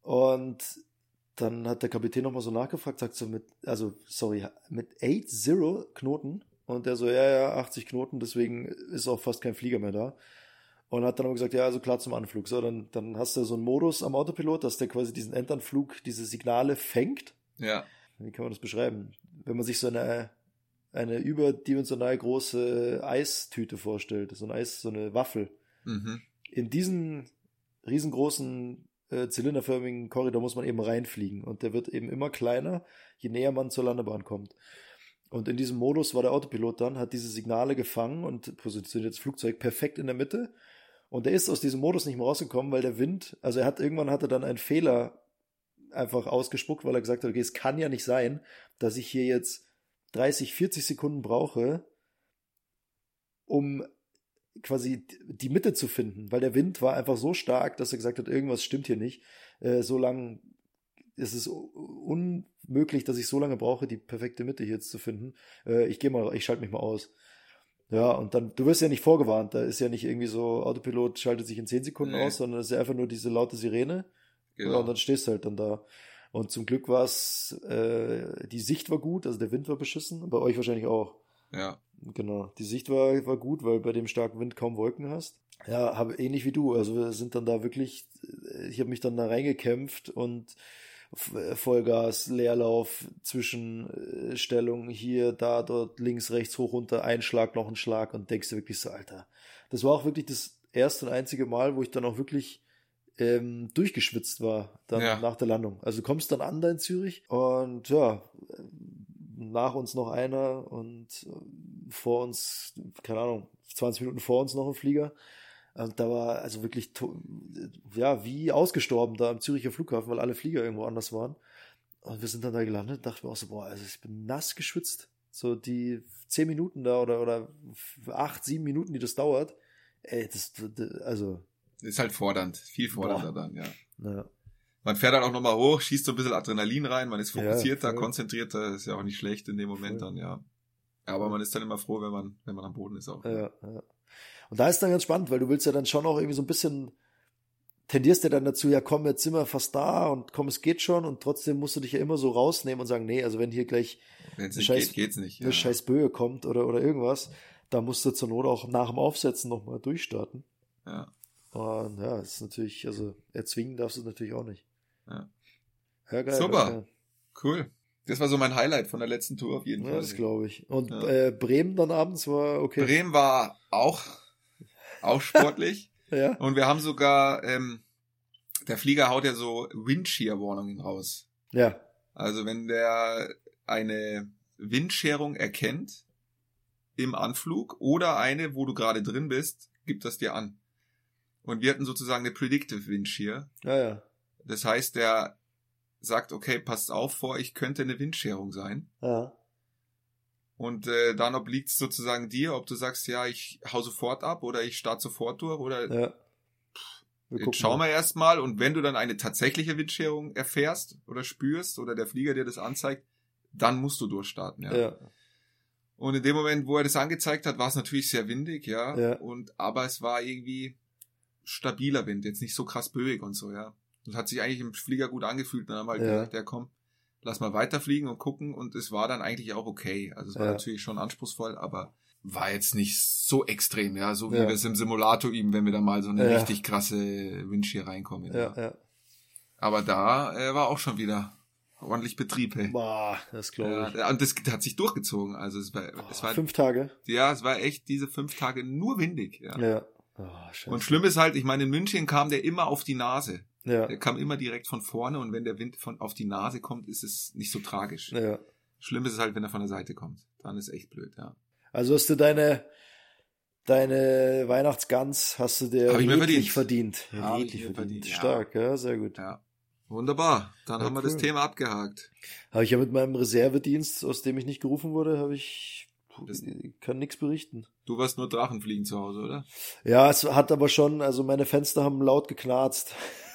Und dann hat der Kapitän nochmal so nachgefragt, sagt so mit, also, sorry, mit 8-0 Knoten. Und der so, ja, ja, 80 Knoten, deswegen ist auch fast kein Flieger mehr da. Und hat dann aber gesagt, ja, also klar zum Anflug. So, dann, dann hast du so einen Modus am Autopilot, dass der quasi diesen Endanflug, diese Signale fängt. Ja. Wie kann man das beschreiben? Wenn man sich so eine, eine überdimensional große Eistüte vorstellt, so ein Eis, so eine Waffel Mhm. in diesen riesengroßen äh, zylinderförmigen Korridor muss man eben reinfliegen und der wird eben immer kleiner, je näher man zur Landebahn kommt. Und in diesem Modus war der Autopilot dann, hat diese Signale gefangen und positioniert das Flugzeug perfekt in der Mitte. Und er ist aus diesem Modus nicht mehr rausgekommen, weil der Wind, also er hat irgendwann hatte dann einen Fehler einfach ausgespuckt, weil er gesagt hat, okay, es kann ja nicht sein, dass ich hier jetzt 30, 40 Sekunden brauche, um quasi die Mitte zu finden, weil der Wind war einfach so stark, dass er gesagt hat, irgendwas stimmt hier nicht. Äh, so lang ist es un unmöglich, dass ich so lange brauche, die perfekte Mitte hier jetzt zu finden. Äh, ich gehe mal, ich schalte mich mal aus. Ja, und dann, du wirst ja nicht vorgewarnt, da ist ja nicht irgendwie so, Autopilot schaltet sich in 10 Sekunden Nee. aus, sondern es ist ja einfach nur diese laute Sirene. Ja, Genau. und dann stehst du halt dann da. Und zum Glück war es, äh, die Sicht war gut, also der Wind war beschissen, bei euch wahrscheinlich auch. Ja. Genau, die Sicht war, war gut, weil bei dem starken Wind kaum Wolken hast. Ja, habe ähnlich wie du. Also wir sind dann da wirklich, ich habe mich dann da reingekämpft und äh, Vollgas, Leerlauf, Zwischenstellung hier, da, dort, links, rechts, hoch, runter, ein Schlag, noch ein Schlag und denkst du wirklich so, Alter. Das war auch wirklich das erste und einzige Mal, wo ich dann auch wirklich ähm, durchgeschwitzt war, dann Ja. nach der Landung. Also du kommst dann an da in Zürich und ja, nach uns noch einer und äh, vor uns, keine Ahnung, 20 Minuten vor uns noch ein Flieger. Und da war also wirklich, ja, wie ausgestorben da am Züricher Flughafen, weil alle Flieger irgendwo anders waren. Und wir sind dann da gelandet dachten mir auch so, boah, also ich bin nass geschwitzt. So die 10 Minuten da oder, oder 8, 7 Minuten, die das dauert. Ey, das also, Ist halt fordernd. Viel fordernder Boah. dann, ja. naja. Man fährt dann auch nochmal hoch, schießt so ein bisschen Adrenalin rein, man ist Ja, fokussierter, voll. konzentrierter, ist ja auch nicht schlecht in dem Moment Voll. dann, ja. Aber man ist dann immer froh, wenn man, wenn man am Boden ist auch. Ja, ja. Und da ist dann ganz spannend, weil du willst ja dann schon auch irgendwie so ein bisschen, tendierst ja dann dazu, ja komm, jetzt sind wir fast da und komm, es geht schon und trotzdem musst du dich ja immer so rausnehmen und sagen, nee, also wenn hier gleich Wenn es nicht Scheiß- geht, geht's nicht. eine scheiß Böe kommt oder, oder irgendwas, da musst du zur Not auch nach dem Aufsetzen nochmal durchstarten. Ja. Und ja, ist natürlich, also erzwingen darfst du natürlich auch nicht. Ja. Ja, geil. Super. geil. Cool. Das war so mein Highlight von der letzten Tour auf jeden Ja, Fall. das glaube ich. Und Ja. äh, Bremen dann abends war okay. Bremen war auch, auch sportlich. Ja. Und wir haben sogar, ähm, der Flieger haut ja so Windshear-Warnungen raus. Ja. Also wenn der eine Windscherung erkennt im Anflug oder eine, wo du gerade drin bist, gibt das dir an. Und wir hatten sozusagen eine Predictive Wind Shear. Ja, ja. Das heißt, der sagt, okay, passt auf vor, ich könnte eine Windscherung sein. Ja. Und äh, dann obliegt es sozusagen dir, ob du sagst, ja, ich hau sofort ab oder ich starte sofort durch oder ja. Wir Jetzt schauen wir erstmal und wenn du dann eine tatsächliche Windscherung erfährst oder spürst oder der Flieger dir das anzeigt, dann musst du durchstarten, ja. Ja. Und in dem Moment, wo er das angezeigt hat, war es natürlich sehr windig, ja. Ja. Und aber es war irgendwie stabiler Wind, jetzt nicht so krass böig und so, ja. Das hat sich eigentlich im Flieger gut angefühlt. Dann haben wir halt Ja. gesagt, ja komm, lass mal weiterfliegen und gucken. Und es war dann eigentlich auch okay. Also es war Ja. natürlich schon anspruchsvoll, aber war jetzt nicht so extrem, ja. So wie Ja. wir es im Simulator üben, wenn wir da mal so eine richtig krasse Windshear reinkommen. Ja, ja. Aber da äh, war auch schon wieder ordentlich Betrieb, hey. Boah, das glaube ich. Ja, und das hat sich durchgezogen. Also es war, es war, Fünf Tage. ja, es war echt diese fünf Tage nur windig. Ja. Ja. Oh. Und schlimm ist halt, ich meine, in München kam der immer auf die Nase. Ja. Der kam immer direkt von vorne und wenn der Wind von auf die Nase kommt, ist es nicht so tragisch. ja. Schlimm ist es halt, wenn er von der Seite kommt. Dann ist echt blöd, ja. Also hast du deine, deine Weihnachtsgans hast du dir Hab ich mir verdient. verdient. Ich Redlich verdient. verdient, ja. Stark, ja, sehr gut. Ja. Wunderbar. Dann Ja, haben wir das cool. Thema abgehakt. Habe ich ja mit meinem Reservedienst, aus dem ich nicht gerufen wurde, habe ich Das- kann nichts berichten. Du warst nur Drachenfliegen zu Hause, oder? Ja, es hat aber schon, also meine Fenster haben laut geknarzt.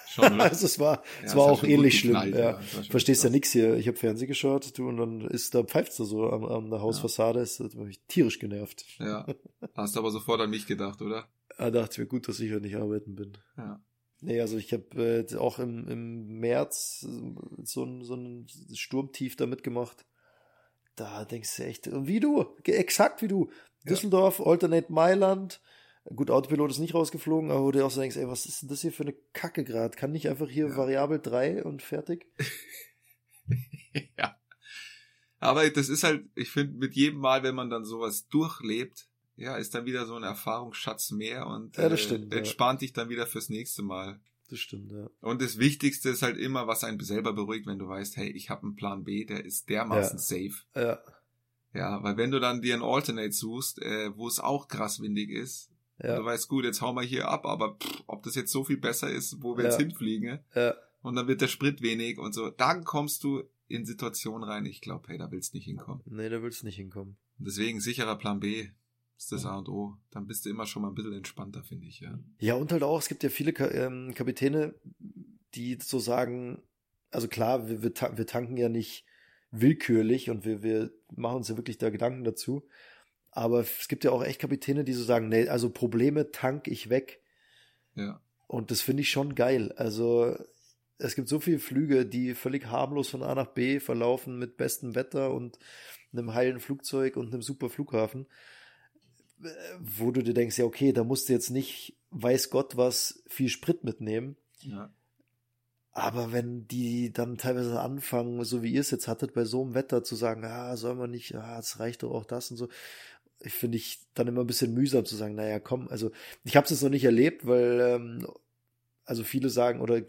Schon? Also es war, Ja, es war hat auch ähnlich schlimm. geknallt, ja. ja. Verstehst ja krass. nix hier. Ich habe Fernsehen geschaut, du, und dann ist da pfeift's da so an, an der Hausfassade, ist das hab ich tierisch genervt. ja. Hast aber sofort an mich gedacht, oder? Da dachte ich mir gut, dass ich heute nicht arbeiten bin. Ja. Nee, also ich habe äh, auch im, im März so ein, so ein Sturmtief da mitgemacht. Da denkst du echt, wie du, exakt wie du. Ja. Düsseldorf, Alternate Mailand. Gut, Autopilot ist nicht rausgeflogen, aber wo du auch so denkst, ey, was ist denn das hier für eine Kacke gerade? Kann nicht einfach hier Ja. Variabel 3 und fertig? ja. Aber das ist halt, ich finde, mit jedem Mal, wenn man dann sowas durchlebt, ja, ist dann wieder so ein Erfahrungsschatz mehr und Ja, äh, stimmt, ja. entspannt dich dann wieder fürs nächste Mal. Das stimmt, ja. Und das Wichtigste ist halt immer, was einen selber beruhigt, wenn du weißt, hey, ich habe einen Plan B, der ist dermaßen Ja. safe. Ja, Ja, weil wenn du dann dir ein Alternate suchst, äh, wo es auch krass windig ist, ja, du weißt, gut, jetzt hauen wir hier ab, aber pff, ob das jetzt so viel besser ist, wo wir jetzt Ja. hinfliegen, ja. und dann wird der Sprit wenig und so, dann kommst du in Situationen rein, ich glaube, hey, da willst du nicht hinkommen. Nee, da willst du nicht hinkommen. Deswegen sicherer Plan B ist das A und O. Dann bist du immer schon mal ein bisschen entspannter, finde ich, ja. Ja, und halt auch, es gibt ja viele ähm, Kapitäne, die so sagen, also klar, wir, wir, ta wir tanken ja nicht willkürlich und wir, wir machen uns ja wirklich da Gedanken dazu. Aber es gibt ja auch echt Kapitäne, die so sagen, nee, also Probleme tank ich weg. Ja. Und das finde ich schon geil. Also es gibt so viele Flüge, die völlig harmlos von A nach B verlaufen mit bestem Wetter und einem heilen Flugzeug und einem super Flughafen, wo du dir denkst, ja okay, da musst du jetzt nicht, weiß Gott was, viel Sprit mitnehmen. ja. Aber wenn die dann teilweise anfangen, so wie ihr es jetzt hattet, bei so einem Wetter zu sagen, ah, soll man nicht, ah, es reicht doch auch das und so, ich finde ich dann immer ein bisschen mühsam zu sagen, naja, komm, also ich habe es jetzt noch nicht erlebt, weil ähm, also viele sagen oder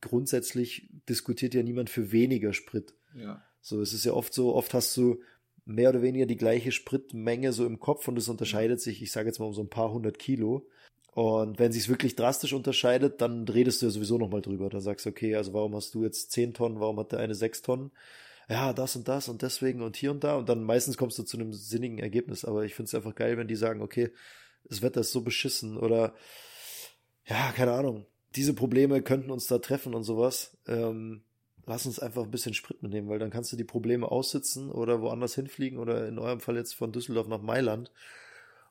grundsätzlich diskutiert ja niemand für weniger Sprit. Ja. So, es ist ja oft so, oft hast du mehr oder weniger die gleiche Spritmenge so im Kopf und es unterscheidet sich, ich sage jetzt mal um so ein paar hundert Kilo. Und wenn sich wirklich drastisch unterscheidet, dann redest du ja sowieso nochmal drüber. Da sagst du, okay, also warum hast du jetzt 10 Tonnen, warum hat der eine 6 Tonnen? Ja, das und das und deswegen und hier und da. Und dann meistens kommst du zu einem sinnigen Ergebnis. Aber ich finde es einfach geil, wenn die sagen, okay, das Wetter ist so beschissen oder ja, keine Ahnung. Diese Probleme könnten uns da treffen und sowas. Ähm, lass uns einfach ein bisschen Sprit mitnehmen, weil dann kannst du die Probleme aussitzen oder woanders hinfliegen oder in eurem Fall jetzt von Düsseldorf nach Mailand.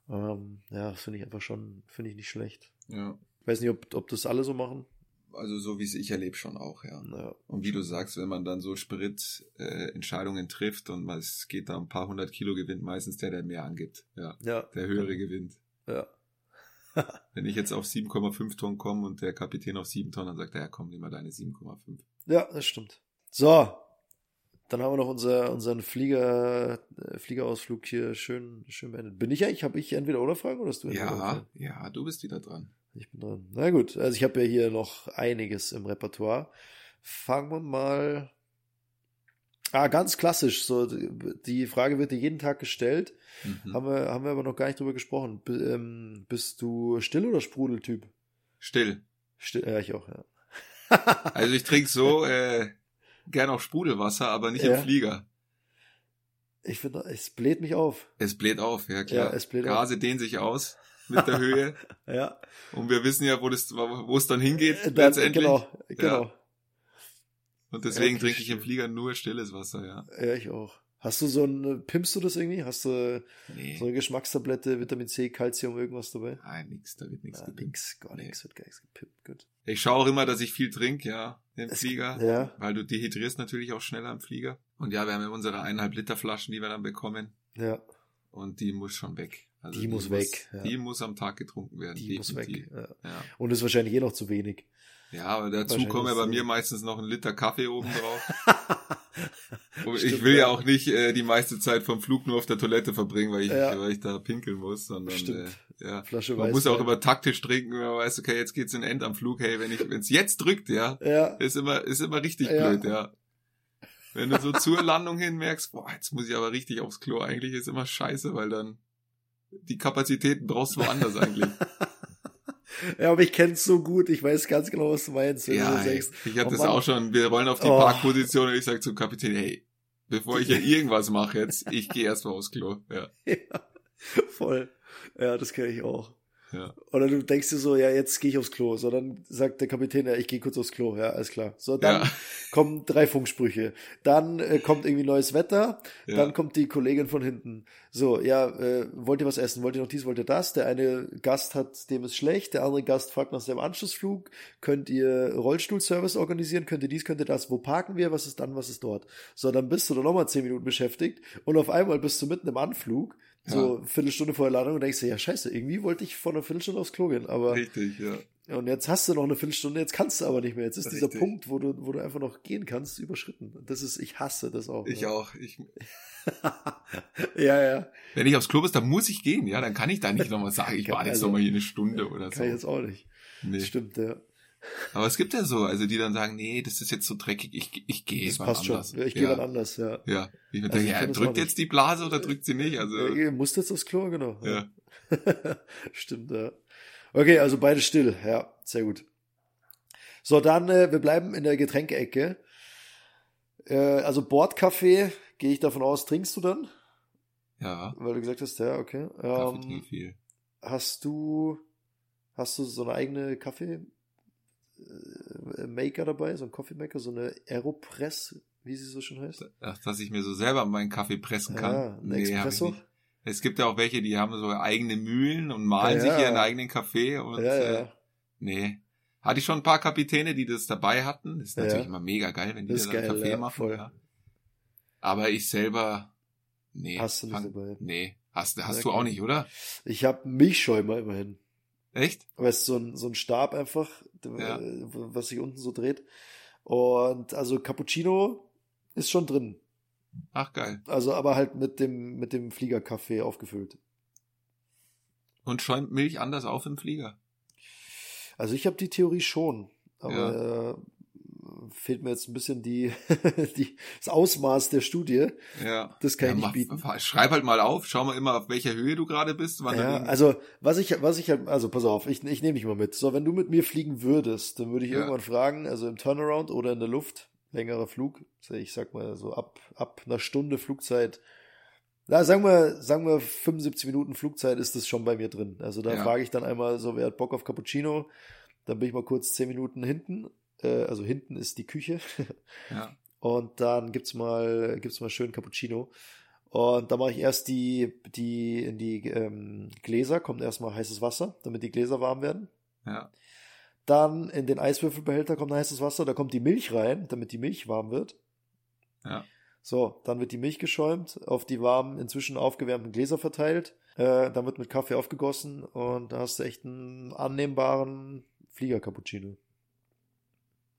Ähm, ja, finde ich einfach schon, finde ich nicht schlecht. ja. Ich weiß nicht, ob, ob das alle so machen. Also so wie es ich erlebe schon auch, ja. Naja, Und wie du sagst, wenn man dann so Sprit-Entscheidungen äh, Entscheidungen trifft und mal, es geht da ein paar hundert Kilo gewinnt, meistens der, der mehr angibt. Ja. ja. Der höhere gewinnt. Ja. Wenn ich jetzt auf 7,5 Tonnen komme und der Kapitän auf 7 Tonnen, dann sagt er, ja komm, nimm mal deine 7,5. Ja, das stimmt. So, dann haben wir noch unser, unseren Flieger, äh, Fliegerausflug hier schön, schön beendet. Bin ich eigentlich, habe ich entweder oder Fragen oder hast du entweder Ja, ja, du bist wieder dran. Ich bin dran. Na gut, also ich habe ja hier noch einiges im Repertoire. Fangen wir mal. Ah, ganz klassisch. So, die Frage wird dir jeden Tag gestellt. Mhm. Haben, wir, haben wir aber noch gar nicht drüber gesprochen. B ähm, bist du Still- oder Sprudeltyp? Still. Still, ja, ich auch, ja. Also ich trinke so äh, gern auch Sprudelwasser, aber nicht Ja. im Flieger. Ich finde, es bläht mich auf. Es bläht auf, ja klar. Ja, es bläht auf. Gase dehnen sich aus mit der Höhe. Ja. Und wir wissen ja, wo, das, wo es dann hingeht Äh, Dann, letztendlich. genau, genau. Und deswegen Okay, trinke ich im. Flieger nur stilles Wasser, ja. Ja. ich auch. Hast du so ein, pimpst du das irgendwie? Hast du Nee, so eine Geschmackstablette, Vitamin C, Calcium, irgendwas dabei? nein, nix, da wird nichts Ja, gepimpt. nix, gar Nee. nichts, wird gar nichts gepimpt. Gut. Ich schaue auch immer, dass ich viel trinke, ja, im Es- Flieger. Ja, Weil du dehydrierst natürlich auch schneller im Flieger. Und ja, wir haben ja unsere eineinhalb Liter Flaschen, die wir dann bekommen. ja, Und die muss schon weg. Also Die muss weg, ja. Die muss am Tag getrunken werden. die muss weg. definitiv. Ja. Ja. Und ist wahrscheinlich eh noch zu wenig. ja, aber dazu kommen ja bei mir äh, meistens noch ein Liter Kaffee oben drauf. Ich Stimmt, will ja auch nicht äh, die meiste Zeit vom Flug nur auf der Toilette verbringen, weil ich, Ja. weil ich da pinkeln muss, sondern Stimmt. äh, ja. Flasche Man Weißwein. muss auch immer taktisch trinken, wenn man weiß, okay, jetzt geht's in End am Flug, hey, wenn ich, wenn's jetzt drückt, ja, Ja, ist immer, ist immer richtig Ja. blöd, ja. Wenn du so zur Landung hin merkst, boah, jetzt muss ich aber richtig aufs Klo, eigentlich ist immer scheiße, weil dann die Kapazitäten brauchst du woanders eigentlich. ja, aber ich kenn's so gut. Ich weiß ganz genau, was du meinst. Wenn ja, du sagst, ich hatte oh das Mann. auch schon, wir rollen auf die Oh. Parkposition und ich sag zum Kapitän, hey, bevor ich hier irgendwas mache jetzt, ich gehe erstmal aufs Klo, ja. ja, voll. Ja, das kenne ich auch. Ja. Oder du denkst dir so, ja, jetzt gehe ich aufs Klo. So, dann sagt der Kapitän, ja, ich gehe kurz aufs Klo. Ja, alles klar. So, dann Ja. kommen drei Funksprüche. Dann äh, kommt irgendwie neues Wetter. Ja. Dann kommt die Kollegin von hinten. So, ja, äh, wollt ihr was essen? Wollt ihr noch dies, wollt ihr das? Der eine Gast hat, dem ist schlecht. Der andere Gast fragt nach seinem Anschlussflug. Könnt ihr Rollstuhlservice organisieren? Könnt ihr dies, könnt ihr das? Wo parken wir? Was ist dann, was ist dort? So, dann bist du da nochmal zehn Minuten beschäftigt. Und auf einmal bist du mitten im Anflug. So, Ja. Viertelstunde vor der Landung und denkst dir, ja, scheiße, irgendwie wollte ich vor einer Viertelstunde aufs Klo gehen, aber Richtig, ja. und jetzt hast du noch eine Viertelstunde, jetzt kannst du aber nicht mehr. Jetzt ist dieser Richtig. Punkt, wo du, wo du einfach noch gehen kannst, überschritten. Das ist, ich hasse das auch. Ich ja. auch. Ich, Ja, ja. wenn ich aufs Klo muss, dann muss ich gehen, ja, dann kann ich da nicht nochmal sagen, ich Kann- warte jetzt also, nochmal hier eine Stunde oder so. Kann ich jetzt auch nicht. Nee. Stimmt, ja. Aber es gibt ja so, also die dann sagen, nee, das ist jetzt so dreckig, ich, ich gehe Das passt schon. anders. Ja, Ich gehe ja. wann anders, ja. Ja, ich Also denke, ja, drückt jetzt die Blase oder drückt sie nicht? Also, Ja, ihr musst jetzt aufs Klo, genau. ja. Stimmt, ja. Okay, also beide still. Ja, sehr gut. So, dann, äh, wir bleiben in der Getränkeecke. Äh, also Bordkaffee, gehe ich davon aus, trinkst du dann? Ja, Weil du gesagt hast, ja, okay. Kaffee Ähm, trinke ich viel. Hast du, hast du so eine eigene Kaffee Maker dabei, so ein Coffee Maker, so eine Aeropress, wie sie so schön heißt? Ach, dass ich mir so selber meinen Kaffee pressen kann. Ja, ein ich Espresso? nicht. Es gibt ja auch welche, die haben so eigene Mühlen und malen Ja, sich ja. ihren eigenen Kaffee und ja, äh, ja. nee. Hatte ich schon ein paar Kapitäne, die das dabei hatten. Das ist Ja. natürlich immer mega geil, wenn die Das da ist dann geil, Kaffee ja, machen. Ja. Aber ich selber, nee. Hast du nicht fang- dabei. Nee. Hast, hast Ja, du auch nicht, oder? Ich habe Milchschäumer immerhin. Echt? Weißt du, so ein, so ein Stab einfach, Ja. äh, was sich unten so dreht. Und also Cappuccino ist schon drin. Ach geil. Also aber halt mit dem, mit dem Fliegerkaffee aufgefüllt. Und schäumt Milch anders auf im Flieger? Also ich habe die Theorie schon, aber äh, fehlt mir jetzt ein bisschen die, die das Ausmaß der Studie. Ja. Das kann ja, ich nicht bieten. Schreib halt mal auf, schau mal immer, auf welcher Höhe du gerade bist. Ja, also was ich, was ich halt, also pass auf, ich, ich nehme dich mal mit. So, wenn du mit mir fliegen würdest, dann würde ich Ja. irgendwann fragen, also im Turnaround oder in der Luft, längerer Flug, ich sag mal so ab, ab einer Stunde Flugzeit, na, sagen wir, sagen wir 75 Minuten Flugzeit ist das schon bei mir drin. Also da Ja. frage ich dann einmal so, wer hat Bock auf Cappuccino? Dann bin ich mal kurz 10 Minuten hinten, äh, also hinten ist die Küche. ja. Und dann gibt's mal, gibt's mal schön Cappuccino. Und da mache ich erst die, die, in die ähm, Gläser, kommt erstmal heißes Wasser, damit die Gläser warm werden. Ja. Dann in den Eiswürfelbehälter kommt heißes Wasser, da kommt die Milch rein, damit die Milch warm wird. Ja. So, dann wird die Milch geschäumt, auf die warmen, inzwischen aufgewärmten Gläser verteilt. Äh, dann wird mit Kaffee aufgegossen und da hast du echt einen annehmbaren Flieger-Cappuccino.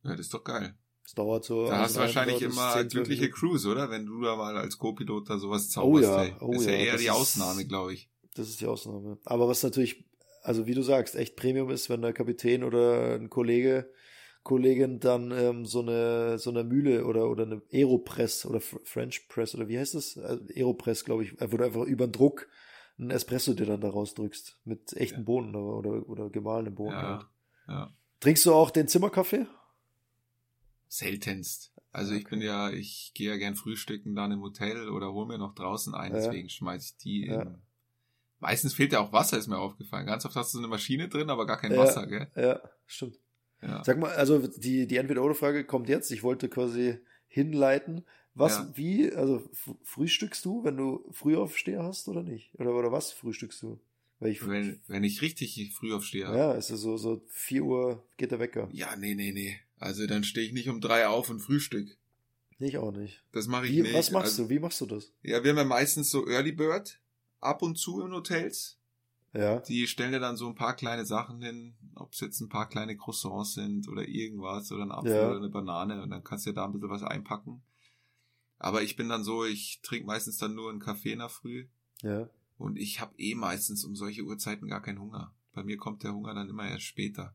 Ja, das ist doch geil. Das dauert so. Da also hast du wahrscheinlich immer 10, 12 glückliche. Cruise, oder? Wenn du da mal als Co-Pilot da sowas Oh zauberst. ja, ey. oh ist ja ja, eher die ist- Ausnahme, glaube ich. Das ist die Ausnahme. Aber was natürlich, also wie du sagst, echt Premium ist, wenn der Kapitän oder ein Kollege Kollegin dann ähm, so eine so eine Mühle oder oder eine Aeropress oder Fr- French Press oder wie heißt das? Äh, Aeropress, glaube ich, äh, wo du einfach über den Druck einen Espresso dir dann da rausdrückst mit echten Ja. Bohnen oder oder, oder gemahlenen Bohnen. Ja, halt. ja. Trinkst du auch den Zimmerkaffee? Seltenst. Also ich Okay. bin ja, ich gehe ja gern frühstücken dann im Hotel oder hol mir noch draußen ein, deswegen schmeiß ich die Ja. in. Meistens fehlt ja auch Wasser, ist mir aufgefallen. Ganz oft hast du so eine Maschine drin, aber gar kein Ja. Wasser, gell? Ja, stimmt. Ja. Sag mal, also die, die Entweder-Oder-Frage kommt jetzt. Ich wollte quasi hinleiten. Was, Ja. wie, also frühstückst du, wenn du Frühaufsteher hast oder nicht? Oder, oder was frühstückst du? Ich, Wenn, wenn ich richtig früh aufstehe. ja, es ist so, so 4 Uhr geht der Wecker. Ja, nee, nee, nee. Also dann stehe ich nicht um drei auf und frühstück. Ich auch nicht. Das mache ich Wie, nicht. was machst also, du? Wie machst du das? Ja, wir haben ja meistens so Early Bird ab und zu in Hotels. Ja. Die stellen dir dann so ein paar kleine Sachen hin, ob es jetzt ein paar kleine Croissants sind oder irgendwas oder ein Apfel Ja. oder eine Banane und dann kannst du dir da ein bisschen was einpacken. Aber ich bin dann so, ich trinke meistens dann nur einen Kaffee nach früh Ja. und ich habe eh meistens um solche Uhrzeiten gar keinen Hunger. Bei mir kommt der Hunger dann immer erst später.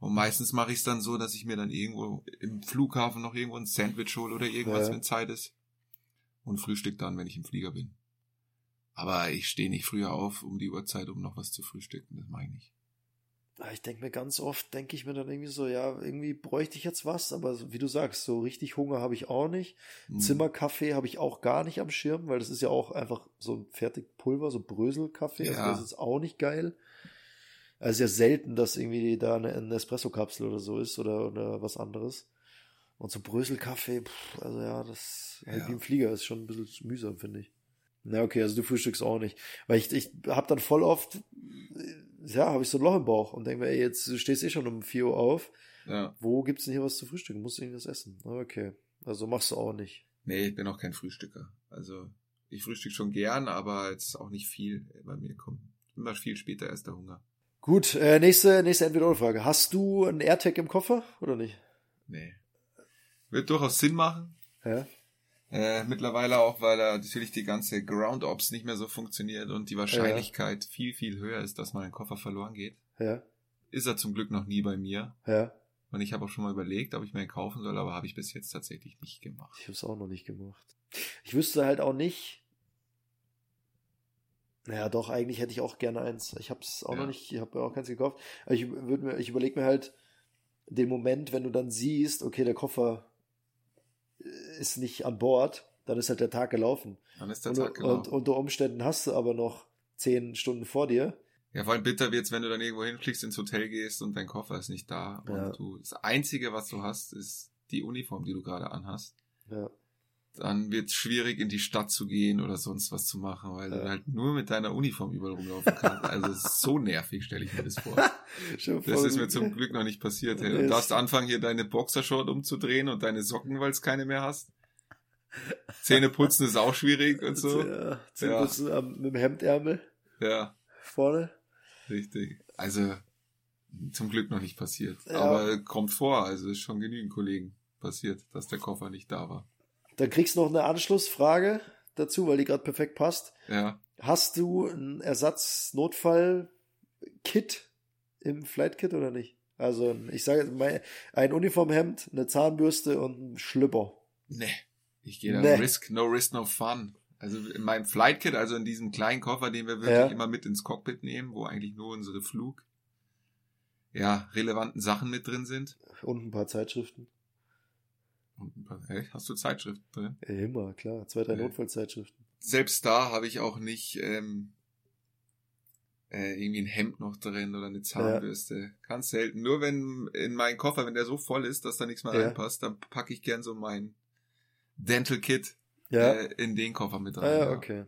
Und meistens mache ich es dann so, dass ich mir dann irgendwo im Flughafen noch irgendwo ein Sandwich hole oder irgendwas, Ja. wenn Zeit ist. Und frühstück dann, wenn ich im Flieger bin. Aber ich stehe nicht früher auf um die Uhrzeit, um noch was zu frühstücken. Das mache ich nicht. Ah, Ich denke mir ganz oft, denke ich mir dann irgendwie so, ja, irgendwie bräuchte ich jetzt was, aber wie du sagst, so richtig Hunger habe ich auch nicht. Hm. Zimmerkaffee habe ich auch gar nicht am Schirm, weil das ist ja auch einfach so ein Fertigpulver, so Bröselkaffee. Also Ja. das ist auch nicht geil. Also ja selten, dass irgendwie da eine, eine Espresso-Kapsel oder so ist oder, oder was anderes. Und so Bröselkaffee, pff, also ja, das halt Ja. wie im Flieger ist schon ein bisschen mühsam, finde ich. Na okay, also du frühstückst auch nicht. Weil ich, ich habe dann voll oft, ja, habe ich so ein Loch im Bauch und denke mir, ey, jetzt du stehst eh schon um 4 Uhr auf. Ja. Wo gibt's denn hier was zu frühstücken? Musst du irgendwas essen? Okay. Also machst du auch nicht. Nee, ich bin auch kein Frühstücker. Also ich frühstück schon gern, aber jetzt auch nicht viel. Bei mir kommt immer viel später erst der Hunger. Gut, äh, nächste, nächste Entweder-Oder-Frage. Hast du einen AirTag im Koffer oder nicht? Nee. Wird durchaus Sinn machen. Ja. Äh, mittlerweile auch, weil da natürlich die ganze Ground Ops nicht mehr so funktioniert und die Wahrscheinlichkeit viel, viel höher ist, dass mein Koffer verloren geht. Ja. Ist er zum Glück noch nie bei mir. Ja. Und ich habe auch schon mal überlegt, ob ich mir einen kaufen soll, aber habe ich bis jetzt tatsächlich nicht gemacht. Ich habe es auch noch nicht gemacht. Ich wüsste halt auch nicht. Naja, doch, eigentlich hätte ich auch gerne eins. Ich habe es auch Ja. noch nicht, ich habe auch keins gekauft. Aber ich würde mir, ich überlege mir halt den Moment, wenn du dann siehst, okay, der Koffer ist nicht an Bord, dann ist halt der Tag gelaufen. Dann ist der Und, Tag und gelaufen. unter Umständen hast du aber noch zehn Stunden vor dir. Ja, vor allem bitter wird's, wenn du dann irgendwo hinfliegst, ins Hotel gehst und dein Koffer ist nicht da. Ja. Und du, das Einzige, was du hast, ist die Uniform, die du gerade anhast. Ja. Dann wird's schwierig, in die Stadt zu gehen oder sonst was zu machen, weil Ja. du halt nur mit deiner Uniform überall rumlaufen kannst. Also es ist so nervig, stelle ich mir das vor. Das ist mir zum Glück noch nicht passiert. Hey. Ist- darfst anfangen, hier deine Boxershort umzudrehen und deine Socken, weil es keine mehr hast. Zähne putzen ist auch schwierig und so. Ja, Zähneputzen am- mit dem Hemdärmel Ja, vorne. richtig. Also zum Glück noch nicht passiert. Ja. Aber kommt vor, also ist schon genügend Kollegen passiert, dass der Koffer nicht da war. Dann kriegst du noch eine Anschlussfrage dazu, weil die gerade perfekt passt. Ja, Hast du ein Ersatz-Notfall-Kit im Flight-Kit oder nicht? Also, ich sage jetzt ein Uniformhemd, eine Zahnbürste und ein Schlüpper. ne. Ich gehe da Nee. Risk, no risk, no fun. Also in meinem Flightkit, also in diesem kleinen Koffer, den wir wirklich Ja. immer mit ins Cockpit nehmen, wo eigentlich nur unsere Flug, ja, relevanten Sachen mit drin sind. Und ein paar Zeitschriften. Und ein paar, hey, hast du Zeitschriften drin? Ja, immer, klar. Zwei, drei Ja. Notfallzeitschriften. Selbst da habe ich auch nicht ähm, äh, irgendwie ein Hemd noch drin oder eine Zahnbürste. Ganz selten. Nur wenn in meinen Koffer, wenn der so voll ist, dass da nichts mehr Ja. reinpasst, dann packe ich gern so mein Dental Kit Ja. äh, in den Koffer mit rein. ah, ja, okay.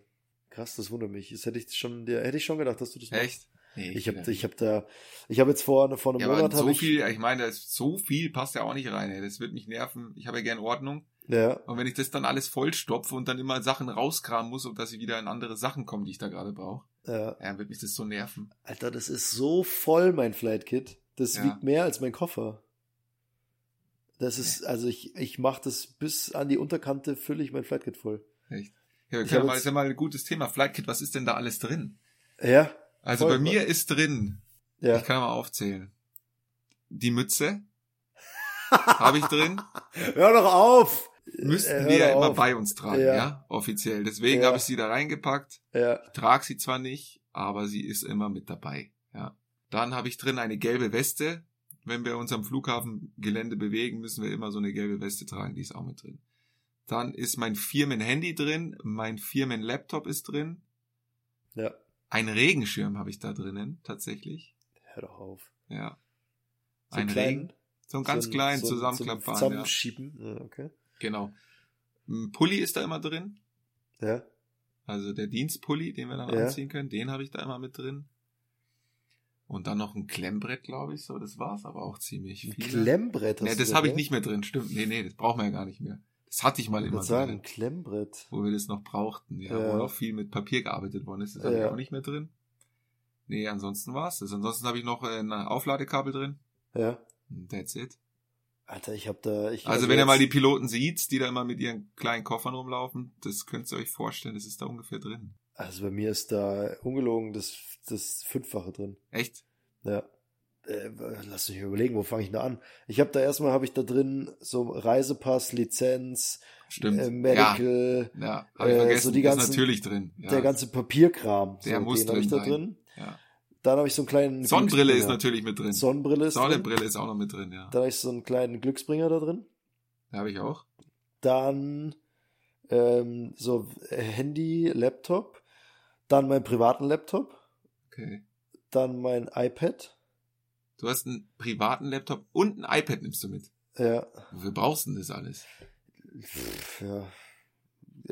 Krass, das wundert mich. Das hätte ich schon, ja, hätte ich schon gedacht, dass du das machst. Echt? Nee, Ich habe da ich hab da, ich habe jetzt vor, vor einem ja, Monat so ich, viel, ich meine, da ist so viel passt ja auch nicht rein. Ey. Das wird mich nerven. Ich habe ja gern Ordnung. ja, Und wenn ich das dann alles vollstopfe und dann immer Sachen rauskramen muss, und dass ich wieder in andere Sachen komme, die ich da gerade brauche, ja, ja, dann wird mich das so nerven. Alter, das ist so voll, mein Flight Kit. Das Ja. wiegt mehr als mein Koffer. Das ist, also ich, ich mache das bis an die Unterkante, fülle ich mein Flight Kit voll. Echt? Ja, wir können mal, ist ja mal ein gutes Thema. Flightkit, was ist denn da alles drin? Ja, Also Voll, bei mir ist drin, ja. ich kann mal aufzählen, die Mütze, habe ich drin. Hör doch auf! Müssten wir ja immer auf. bei uns tragen, Ja. ja, offiziell. Deswegen Ja. habe ich sie da reingepackt. Ja, Ich trage sie zwar nicht, aber sie ist immer mit dabei. Ja. Dann habe ich drin eine gelbe Weste. Wenn wir uns am Flughafengelände bewegen, müssen wir immer so eine gelbe Weste tragen. Die ist auch mit drin. Dann ist mein Firmen-Handy drin, mein Firmen-Laptop ist drin. ja. Ein Regenschirm habe ich da drinnen, tatsächlich. Hör doch auf. Ja. So ein klein, Regen. So ein ganz so ein- klein so zusammenklappbaren. So ja. Zusammenschieben. Ja, okay. Genau. Ein Pulli ist da immer drin. Ja. Also der Dienstpulli, den wir dann Ja. anziehen können, den habe ich da immer mit drin. Und dann noch ein Klemmbrett, glaube ich, so, das war's aber auch ziemlich Ein viel. Klemmbrett Nee, du das da, habe ich ja? nicht mehr drin, stimmt. Nee, nee, das brauchen wir ja gar nicht mehr. Das hatte ich mal Ich immer würde sagen, drin, ein Klemmbrett. wo wir das noch brauchten, ja, Ja. wo noch viel mit Papier gearbeitet worden ist. Das habe ich Ja. auch nicht mehr drin. Nee, ansonsten war's das. Ansonsten habe ich noch ein Aufladekabel drin. Ja. That's it. Alter, ich hab da. Ich, Also, wenn ihr mal die Piloten seht, die da immer mit ihren kleinen Koffern rumlaufen, das könnt ihr euch vorstellen, das ist da ungefähr drin. Also bei mir ist da ungelogen das, das Fünffache drin. Echt? Ja. Äh, lass mich überlegen, wo fange ich da an? Ich habe da erstmal habe ich da drin so Reisepass, Lizenz, Stimmt. äh, Medical, Ja, ja ich äh, vergessen. so die ganzen- ist natürlich drin. Ja. der ganze Papierkram. Der so, muss den habe ich drin da sein. drin. ja. Dann habe ich so einen kleinen Sonnenbrille ist natürlich mit drin. Sonnenbrille ist drin. Sonnenbrille ist auch noch mit drin, ja. Dann habe ich so einen kleinen Glücksbringer da drin. Habe ich auch. Dann ähm, so Handy, Laptop. Dann meinen privaten Laptop. Okay. Dann mein iPad. Du hast einen privaten Laptop und ein iPad nimmst du mit. Ja, Wofür brauchst du denn das alles? ja.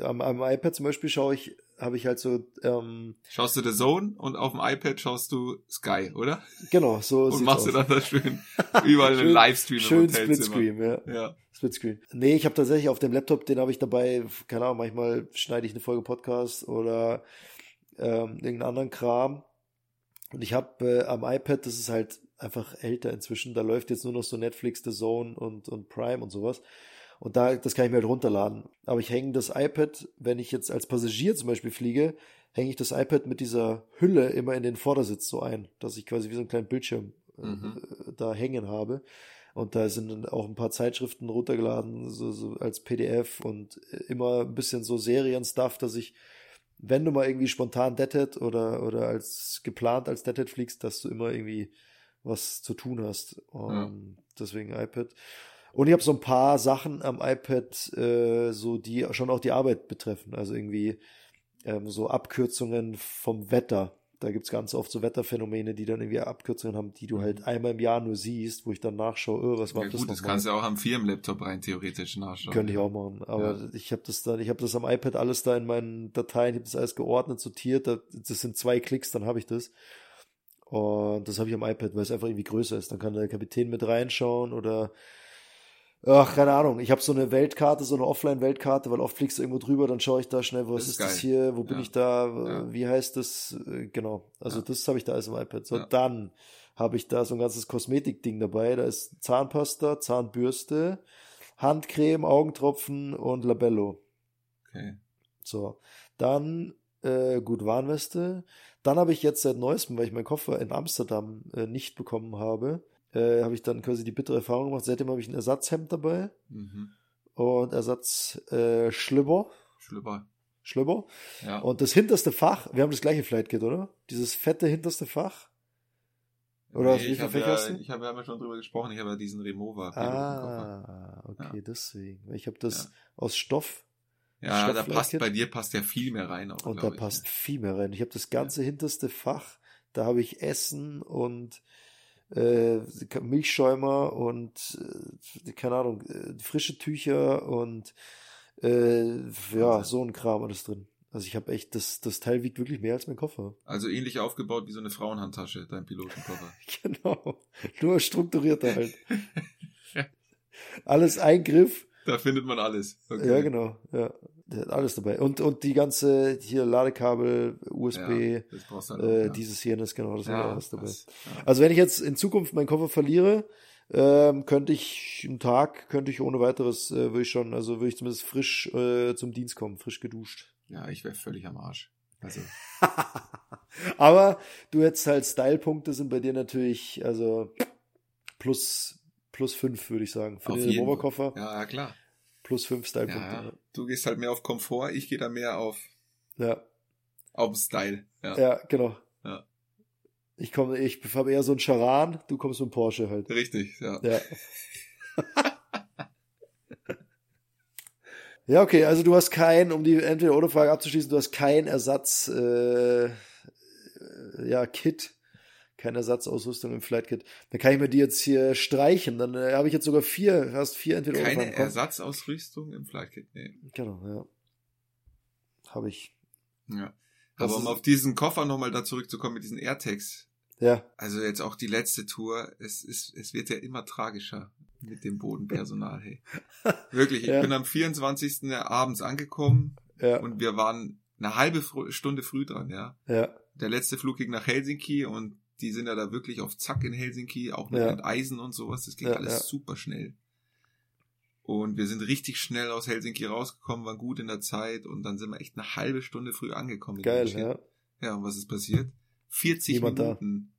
Am, am iPad zum Beispiel schaue ich, habe ich halt so, ähm, Schaust du The Zone und auf dem iPad schaust du Sky, oder? genau, so Und machst du aus. dann da schön überall einen Schön- Livestream im Schön Hotelzimmer. Splitscreen, ja. Ja. Splitscreen. Nee, ich habe tatsächlich auf dem Laptop, den habe ich dabei, keine Ahnung, manchmal schneide ich eine Folge Podcast oder ähm, irgendeinen anderen Kram. Und ich habe äh, am iPad, das ist halt einfach älter inzwischen, da läuft jetzt nur noch so Netflix, The Zone und, und Prime und sowas. Und da, das kann ich mir halt runterladen. Aber ich hänge das iPad, wenn ich jetzt als Passagier zum Beispiel fliege, hänge ich das iPad mit dieser Hülle immer in den Vordersitz so ein, dass ich quasi wie so einen kleinen Bildschirm äh, Mhm. da hängen habe. Und da sind dann auch ein paar Zeitschriften runtergeladen, so, so als PDF und immer ein bisschen so Serien-Stuff, dass ich, wenn du mal irgendwie spontan Deadhead oder, oder als geplant als Deadhead fliegst, dass du immer irgendwie was zu tun hast. Und deswegen iPad. Und ich habe so ein paar Sachen am iPad, äh, so die schon auch die Arbeit betreffen. Also irgendwie ähm, so Abkürzungen vom Wetter. Da gibt's ganz oft so Wetterphänomene, die dann irgendwie Abkürzungen haben, die du halt einmal im Jahr nur siehst, wo ich dann nachschaue, oh, was war ja das gut, das kannst du auch am Firmenlaptop rein theoretisch nachschauen. Könnte ich auch machen. Aber ich habe das dann, ich habe das am iPad alles da in meinen Dateien, ich habe das alles geordnet, sortiert. Da- Das sind zwei Klicks, dann habe ich das. Und das habe ich am iPad, weil es einfach irgendwie größer ist. Dann kann der Kapitän mit reinschauen oder ach, keine Ahnung. Ich habe so eine Weltkarte, so eine Offline-Weltkarte, weil oft fliegst du irgendwo drüber, dann schaue ich da schnell, was Das ist, ist das hier, wo bin Ja. ich da, Ja. wie heißt das? Äh, Genau. Also Ja. das habe ich da alles im iPad. So, dann habe ich da so ein ganzes Kosmetikding dabei. Da ist Zahnpasta, Zahnbürste, Handcreme, Augentropfen und Labello. Okay. So, dann äh, gut Warnweste. Dann habe ich jetzt seit neuestem, weil ich meinen Koffer in Amsterdam äh, nicht bekommen habe, äh, habe ich dann quasi die bittere Erfahrung gemacht. Seitdem habe ich ein Ersatzhemd dabei Mhm. und Ersatz äh, Schlüpper. Schlüpper. Schlüpper. Ja. Und das hinterste Fach, wir haben das gleiche Flightkit, oder? Dieses fette hinterste Fach. Oder wie ich viel habe ja, ich hab, wir haben ja schon drüber gesprochen, ich habe ja diesen Remover. Ah, okay, deswegen. Ich habe das Ja. aus Stoff Ja, da passt bei dir passt ja viel mehr rein auch, Und da ich, passt viel mehr rein. Ich habe das ganze hinterste Fach, da habe ich Essen und äh, Milchschäumer und äh, keine Ahnung, äh, frische Tücher und äh, ja, so ein Kram alles drin. Also ich habe echt, das, das Teil wiegt wirklich mehr als mein Koffer. Also ähnlich aufgebaut wie so eine Frauenhandtasche, dein Pilotenkoffer. Genau. Nur strukturierter halt. Ja. Alles Eingriff. Da findet man alles. Okay. Ja, genau. Ja. Der hat alles dabei. Und, und die ganze hier Ladekabel, USB, Ja, halt äh, dieses hier, das genau, das ist ja, alles dabei. das, ja. Also wenn ich jetzt in Zukunft meinen Koffer verliere, ähm, könnte ich einen Tag, könnte ich ohne weiteres, äh, würde ich schon, also würde ich zumindest frisch äh, zum Dienst kommen, frisch geduscht. ja, ich wäre völlig am Arsch. Also, Aber du hättest halt Style-Punkte sind bei dir natürlich, also plus, plus fünf, würde ich sagen. Für Auf den. Oberkoffer Ja, ja, klar. plus fünf Ja, Style-Punkte. du gehst halt mehr auf Komfort, ich gehe da mehr auf, Ja. auf Style. Ja, ja, genau. Ja. Ich komme, ich habe eher so einen Charan, du kommst mit dem Porsche halt. richtig, ja. Ja. ja, okay, also du hast kein, um die Entweder-Oder-Frage abzuschließen, du hast kein Ersatz, äh, äh, ja, Kit, keine Ersatzausrüstung im Flight Kit. Dann kann ich mir die jetzt hier streichen. Dann äh, habe ich jetzt sogar vier, hast vier entweder Keine Ersatzausrüstung im Flightkit, nee. Genau, ja. Habe ich. Ja. Aber um auf diesen Koffer nochmal da zurückzukommen mit diesen AirTags. Ja, Also jetzt auch die letzte Tour, es ist, es wird ja immer tragischer mit dem Bodenpersonal, hey. Wirklich, ich Ja. bin am 24. abends angekommen ja, und wir waren eine halbe Stunde früh dran, ja. ja, Der letzte Flug ging nach Helsinki und die sind ja da wirklich auf Zack in Helsinki, auch mit Ja. Enteisen und sowas. Das ging Ja, alles ja. super schnell. Und wir sind richtig schnell aus Helsinki rausgekommen, waren gut in der Zeit und dann sind wir echt eine halbe Stunde früh angekommen. geil, ja. Ja, und was ist passiert? 40 Niemand da. Minuten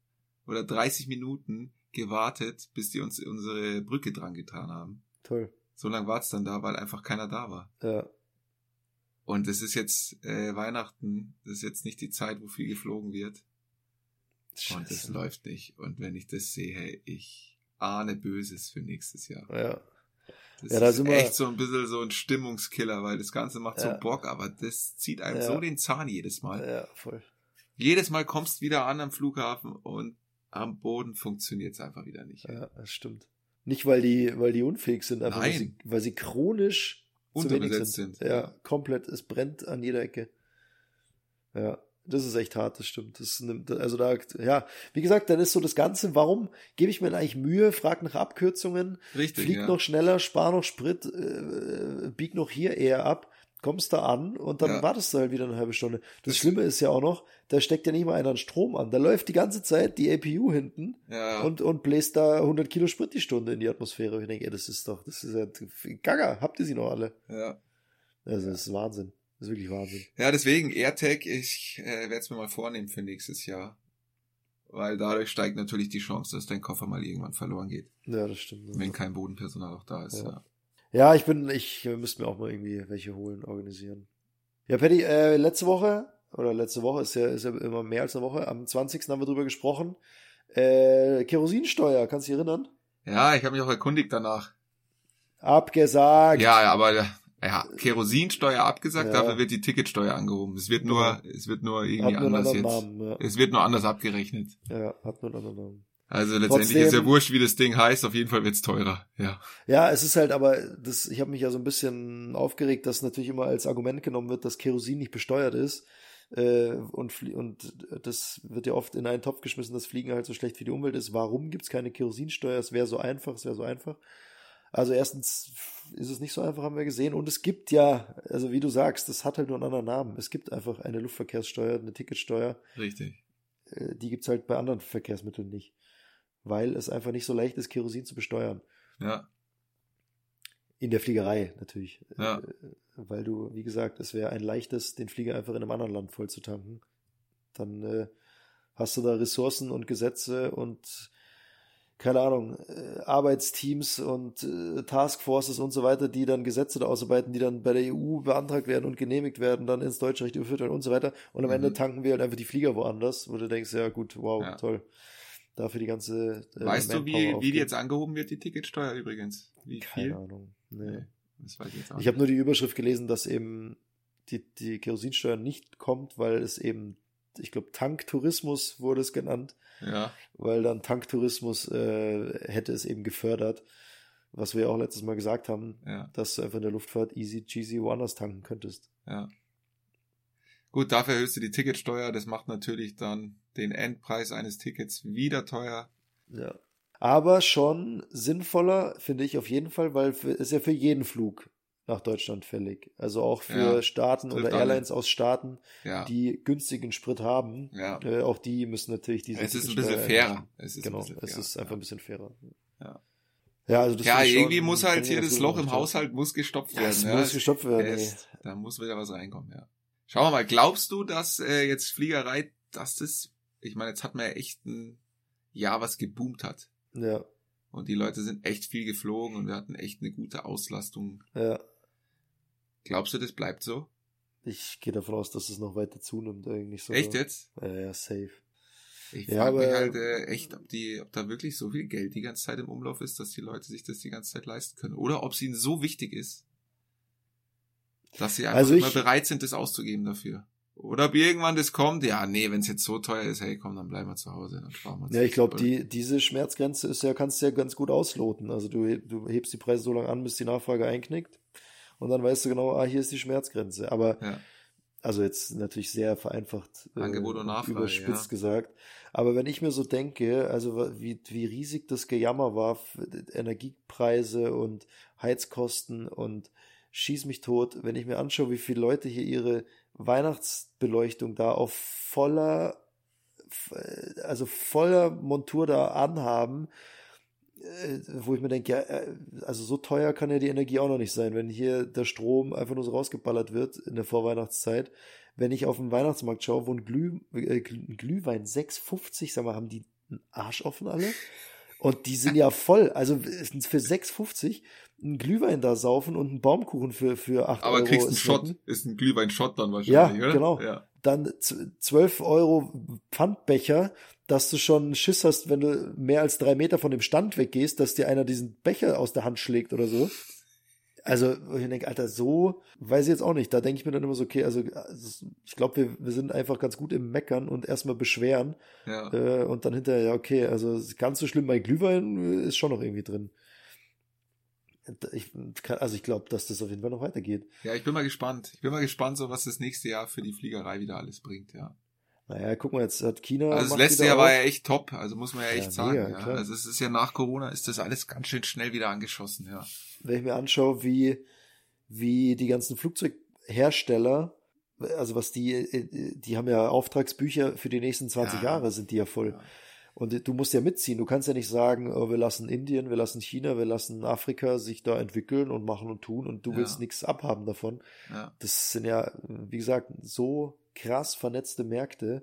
oder 30 Minuten gewartet, bis die uns unsere Brücke dran getan haben. Toll. So lange war es dann da, weil einfach keiner da war. Ja, Und es ist jetzt äh, Weihnachten, das ist jetzt nicht die Zeit, wo viel geflogen wird. Und es Scheiße. läuft nicht. Und wenn ich das sehe, ich ahne Böses für nächstes Jahr. Ja, Das Ja, da ist sind wir- echt so ein bisschen so ein Stimmungskiller, weil das Ganze macht Ja. so Bock, aber das zieht einem Ja. so den Zahn jedes Mal. ja, voll. Jedes Mal kommst wieder an am Flughafen und am Boden funktioniert es einfach wieder nicht. Ja, das stimmt. Nicht, weil die, weil die unfähig sind, einfach weil sie, weil sie chronisch zu wenig Unterbesetzt sind. sind. Ja, komplett. Es brennt an jeder Ecke. Ja, das ist echt hart, das stimmt. Das nimmt, also da, ja, wie gesagt, dann ist so das Ganze, warum gebe ich mir eigentlich Mühe, frag nach Abkürzungen, Richtig. flieg ja. noch schneller, spar noch Sprit, äh, bieg noch hier eher ab, kommst da an und dann Ja. wartest du halt wieder eine halbe Stunde. Das, Das- Schlimme ist ja auch noch, da steckt ja nicht mal einer einen Strom an. Da läuft die ganze Zeit die APU hinten ja. und, und bläst da 100 Kilo Sprit die Stunde in die Atmosphäre. Ich denke, ey, das ist doch, das ist ja gaga. Habt ihr sie noch alle? ja. Also, das ist Wahnsinn. Das ist wirklich Wahnsinn. Ja, deswegen AirTag, ich äh, werde es mir mal vornehmen für nächstes Jahr. Weil dadurch steigt natürlich die Chance, dass dein Koffer mal irgendwann verloren geht, Ja, das stimmt. wenn kein Bodenpersonal auch da ist. Ja. Ja. Ja, ich bin, ich äh, müsste mir auch mal irgendwie welche holen, organisieren. Ja, Patty, äh, letzte Woche, oder letzte Woche ist ja, ist ja immer mehr als eine Woche, am 20. haben wir drüber gesprochen. Äh, Kerosinsteuer, kannst du dich erinnern? Ja, ich habe mich auch erkundigt danach. Abgesagt. Ja, aber ja, Kerosinsteuer abgesagt, Ja. dafür wird die Ticketsteuer angehoben. Es wird nur, es wird nur irgendwie anders jetzt. Namen. Ja. Es wird nur anders abgerechnet. ja, hat nur einen anderen Namen. Also letztendlich Trotzdem- ist ja wurscht, wie das Ding heißt. Auf jeden Fall wird's teurer. Ja. Ja, es ist halt aber, das, ich habe mich ja so ein bisschen aufgeregt, dass natürlich immer als Argument genommen wird, dass Kerosin nicht besteuert ist. Äh, und, und das wird ja oft in einen Topf geschmissen, dass Fliegen halt so schlecht für die Umwelt ist. Warum gibt's keine Kerosinsteuer? Es wäre so einfach, es wäre so einfach. Also erstens ist es nicht so einfach, haben wir gesehen. Und es gibt ja, also wie du sagst, das hat halt nur einen anderen Namen. Es gibt einfach eine Luftverkehrssteuer, eine Ticketsteuer. Richtig. Äh, die gibt's halt bei anderen Verkehrsmitteln nicht. Weil es einfach nicht so leicht ist, Kerosin zu besteuern. Ja. In der Fliegerei natürlich. Ja. Äh, Weil du, wie gesagt, es wäre ein leichtes, den Flieger einfach in einem anderen Land voll zu tanken. Dann äh, hast du da Ressourcen und Gesetze und keine Ahnung, äh, Arbeitsteams und äh, Taskforces und so weiter, die dann Gesetze da ausarbeiten, die dann bei der EU beantragt werden und genehmigt werden, dann ins deutsche Recht überführt werden und so weiter. Und am Mhm. Ende tanken wir halt einfach die Flieger woanders, wo du denkst, ja gut, wow, Ja. toll. Dafür die ganze äh, Weißt du, wie, Manpower wie die jetzt angehoben wird, die Ticketsteuer übrigens? Wie viel? Keine Ahnung. Nee. Nee, das weiß ich jetzt auch Ich habe nur die Überschrift gelesen, dass eben die, die Kerosinsteuer nicht kommt, weil es eben, ich glaube, Tanktourismus wurde es genannt, Ja, weil dann Tanktourismus äh, hätte es eben gefördert, was wir auch letztes Mal gesagt haben, ja, dass du einfach in der Luftfahrt easy cheesy woanders tanken könntest. ja. Gut, dafür erhöhst du die Ticketsteuer. Das macht natürlich dann den Endpreis eines Tickets wieder teuer. Ja. Aber schon sinnvoller, finde ich auf jeden Fall, weil für, ist ja für jeden Flug nach Deutschland fällig. Also auch für Ja, Staaten oder. Airlines aus Staaten, Ja, die günstigen Sprit haben. ja. Äh, auch die müssen natürlich diese Es ist ein bisschen fairer. Es ist genau, bisschen es fairer. ist einfach ein bisschen fairer. Ja. Ja, also das Ja, irgendwie schon- muss halt hier das Loch im. Haushalt muss gestopft werden. es muss gestopft werden. Es, da muss wieder was reinkommen, ja. Schauen wir mal, glaubst du, dass äh, jetzt Fliegerei, dass das, ich meine, jetzt hat man ja echt ein Jahr, was geboomt hat. Ja, Und die Leute sind echt viel geflogen und wir hatten echt eine gute Auslastung. Ja. Glaubst du, das bleibt so? Ich gehe davon aus, dass es noch weiter zunimmt eigentlich so. Echt jetzt? Ja, ja, safe. Ich Ja, frage mich halt äh, echt, ob die, ob da wirklich so viel Geld die ganze Zeit im Umlauf ist, dass die Leute sich das die ganze Zeit leisten können. Oder ob es ihnen so wichtig ist, dass sie einfach Also ich- immer bereit sind, das auszugeben dafür. Oder ob irgendwann das kommt, ja, nee, wenn es jetzt so teuer ist, hey, komm, dann bleiben wir zu Hause, dann sparen wir Ja, ich glaube, die, diese Schmerzgrenze ist ja, kannst du ja ganz gut ausloten. Also du, du hebst die Preise so lange an, bis die Nachfrage einknickt. Und dann weißt du genau, ah, hier ist die Schmerzgrenze. Aber, Ja. also jetzt natürlich sehr vereinfacht, äh, Angebot und Nachfrage, überspitzt ja. gesagt. Aber wenn ich mir so denke, also wie, wie riesig das Gejammer war, Energiepreise und Heizkosten und schieß mich tot, wenn ich mir anschaue, wie viele Leute hier ihre Weihnachtsbeleuchtung da auf voller also voller Montur da anhaben, wo ich mir denke, ja, äh, also so teuer kann ja die Energie auch noch nicht sein, wenn hier der Strom einfach nur so rausgeballert wird in der Vorweihnachtszeit. Wenn ich auf den Weihnachtsmarkt schaue, wo ein, Glüh, äh, ein Glühwein 6,50, sag mal, haben die einen Arsch offen alle? Und die sind ja voll, also für 6,50 einen Glühwein da saufen und einen Baumkuchen für, für 8 Aber Euro. kriegst einen. Shot, ist ein Glühwein-Shot dann wahrscheinlich, Ja, oder? genau. Ja. Dann z- 12 Euro Pfandbecher, dass du schon Schiss hast, wenn du mehr als drei Meter von dem Stand weggehst, dass dir einer diesen Becher aus der Hand schlägt oder so. Also, ich denke, Alter, so weiß ich jetzt auch nicht. Da denke ich mir dann immer so, okay, also also, ich glaube, wir, wir sind einfach ganz gut im Meckern und erstmal beschweren ja. äh, und dann hinterher, ja, okay, also ganz so schlimm bei Glühwein äh, ist schon noch irgendwie drin. Ich, kann, also ich glaube, dass das auf jeden Fall noch weitergeht. Ja, ich bin mal gespannt. Ich bin mal gespannt, so was das nächste Jahr für die Fliegerei wieder alles bringt, ja. Naja, guck mal, jetzt hat China. Also das letzte Jahr war ja echt top, also muss man ja echt Ja, sagen. mega, ja. klar. Also es ist ja nach Corona ist das alles ganz schön schnell wieder angeschossen, ja. wenn ich mir anschaue, wie, wie die ganzen Flugzeughersteller, also was die, äh, die haben ja Auftragsbücher für die nächsten 20 Ja. Jahre, sind die ja voll. Ja. Und du musst ja mitziehen. Du kannst ja nicht sagen, oh, wir lassen Indien, wir lassen China, wir lassen Afrika sich da entwickeln und machen und tun und du Ja. willst nichts abhaben davon. ja. Das sind ja, wie gesagt, so krass vernetzte Märkte.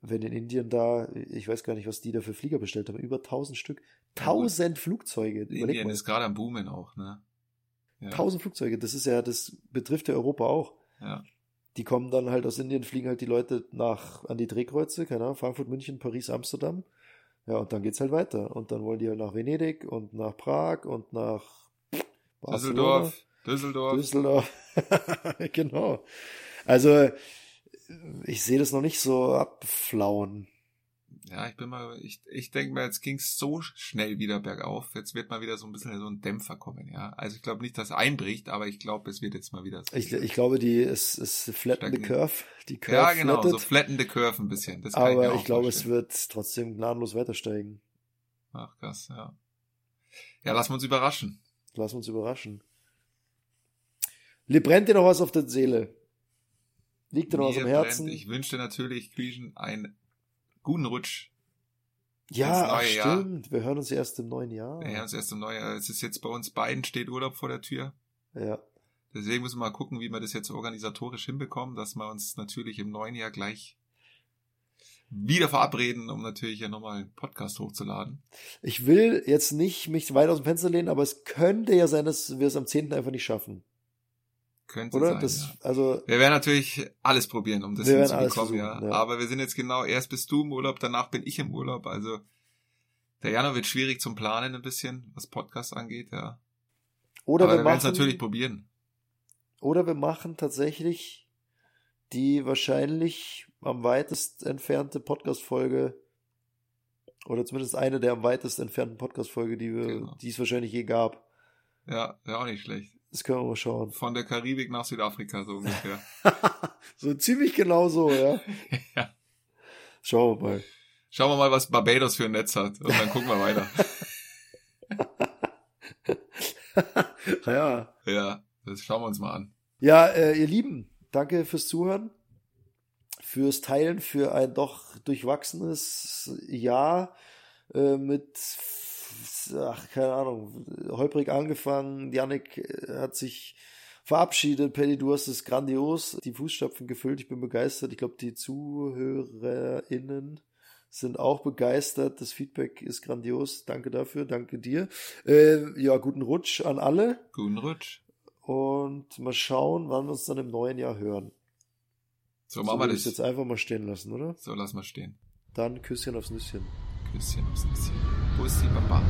Wenn in Indien da, ich weiß gar nicht, was die da für Flieger bestellt haben, über 1000 Stück. 1000 Flugzeuge. Überleg Indien mal. ist gerade am Boomen auch, ne? Ja. 1000 Flugzeuge, das ist ja, das betrifft ja Europa auch. ja. Die kommen dann halt aus Indien, fliegen halt die Leute nach, an die Drehkreuze, keine Ahnung, Frankfurt, München, Paris, Amsterdam. Ja, und dann geht's halt weiter. Und dann wollen die halt nach Venedig und nach Prag und nach Barcelona, Düsseldorf, Düsseldorf. Düsseldorf. genau. Also, ich sehe das noch nicht so abflauen. Ja, ich bin mal, ich, ich denke mir, jetzt ging's so schnell wieder bergauf. Jetzt wird mal wieder so ein bisschen so ein Dämpfer kommen, ja. Also ich glaube nicht, dass einbricht, aber ich glaube, es wird jetzt mal wieder so. Ich, ich glaube, die, es, es flatten the curve. Die Curve ja, genau, flattet, so flattende Curve ein bisschen. Das ich, aber auch ich glaube, es wird trotzdem gnadenlos weiter steigen. Ach, krass, ja. Ja, lassen wir uns überraschen. Lass uns überraschen. Le brennt dir noch was auf der Seele? Liegt dir noch was am Herzen? brennt, ich wünsche natürlich Griechen einen guten Rutsch. ja, ach, neue Jahr. stimmt. Wir hören uns erst im neuen Jahr. Wir hören uns erst im Neujahr. Es ist jetzt bei uns beiden steht Urlaub vor der Tür. Ja. Deswegen müssen wir mal gucken, wie wir das jetzt organisatorisch hinbekommen, dass wir uns natürlich im neuen Jahr gleich wieder verabreden, um natürlich ja nochmal einen Podcast hochzuladen. Ich will jetzt nicht mich weit aus dem Fenster lehnen, aber es könnte ja sein, dass wir es am 10. einfach nicht schaffen. Könnte Oder? sein. das, ja. also, Wir werden natürlich alles probieren, um das hinzubekommen, ja. ja. Aber wir sind jetzt genau, erst bist du im Urlaub, danach bin ich im Urlaub. Also der Januar wird schwierig zum Planen ein bisschen, was Podcast angeht, ja. oder Aber wir wir werden es machen, natürlich probieren. oder wir machen tatsächlich die wahrscheinlich am weitest entfernte Podcast-Folge oder zumindest eine der am weitest entfernten Podcast-Folge, die wir, Genau. die es wahrscheinlich je gab. Ja, wäre auch nicht schlecht. Das können wir mal schauen. Von der Karibik nach Südafrika so ungefähr. so ziemlich genau so, ja. ja. Schauen wir mal. Schauen wir mal, was Barbados für ein Netz hat und dann gucken wir weiter. ja. ja, das schauen wir uns mal an. Ja, äh, ihr Lieben, danke fürs Zuhören, fürs Teilen, für ein doch durchwachsenes Jahr äh, mit, ach, keine Ahnung, holprig angefangen. Janik äh, hat sich verabschiedet. Paddy, du hast es grandios, die Fußstapfen gefüllt. Ich bin begeistert. Ich glaube, die ZuhörerInnen sind auch begeistert. Das Feedback ist grandios. Danke dafür, danke dir. Äh, ja, guten Rutsch an alle Guten Rutsch. und mal schauen, wann wir uns dann im neuen Jahr hören. So So machen wir das. jetzt einfach mal stehen lassen, oder? So lassen wir stehen. Dann Küsschen aufs Nüsschen. Küsschen aufs Nüsschen. Bussi, Baba.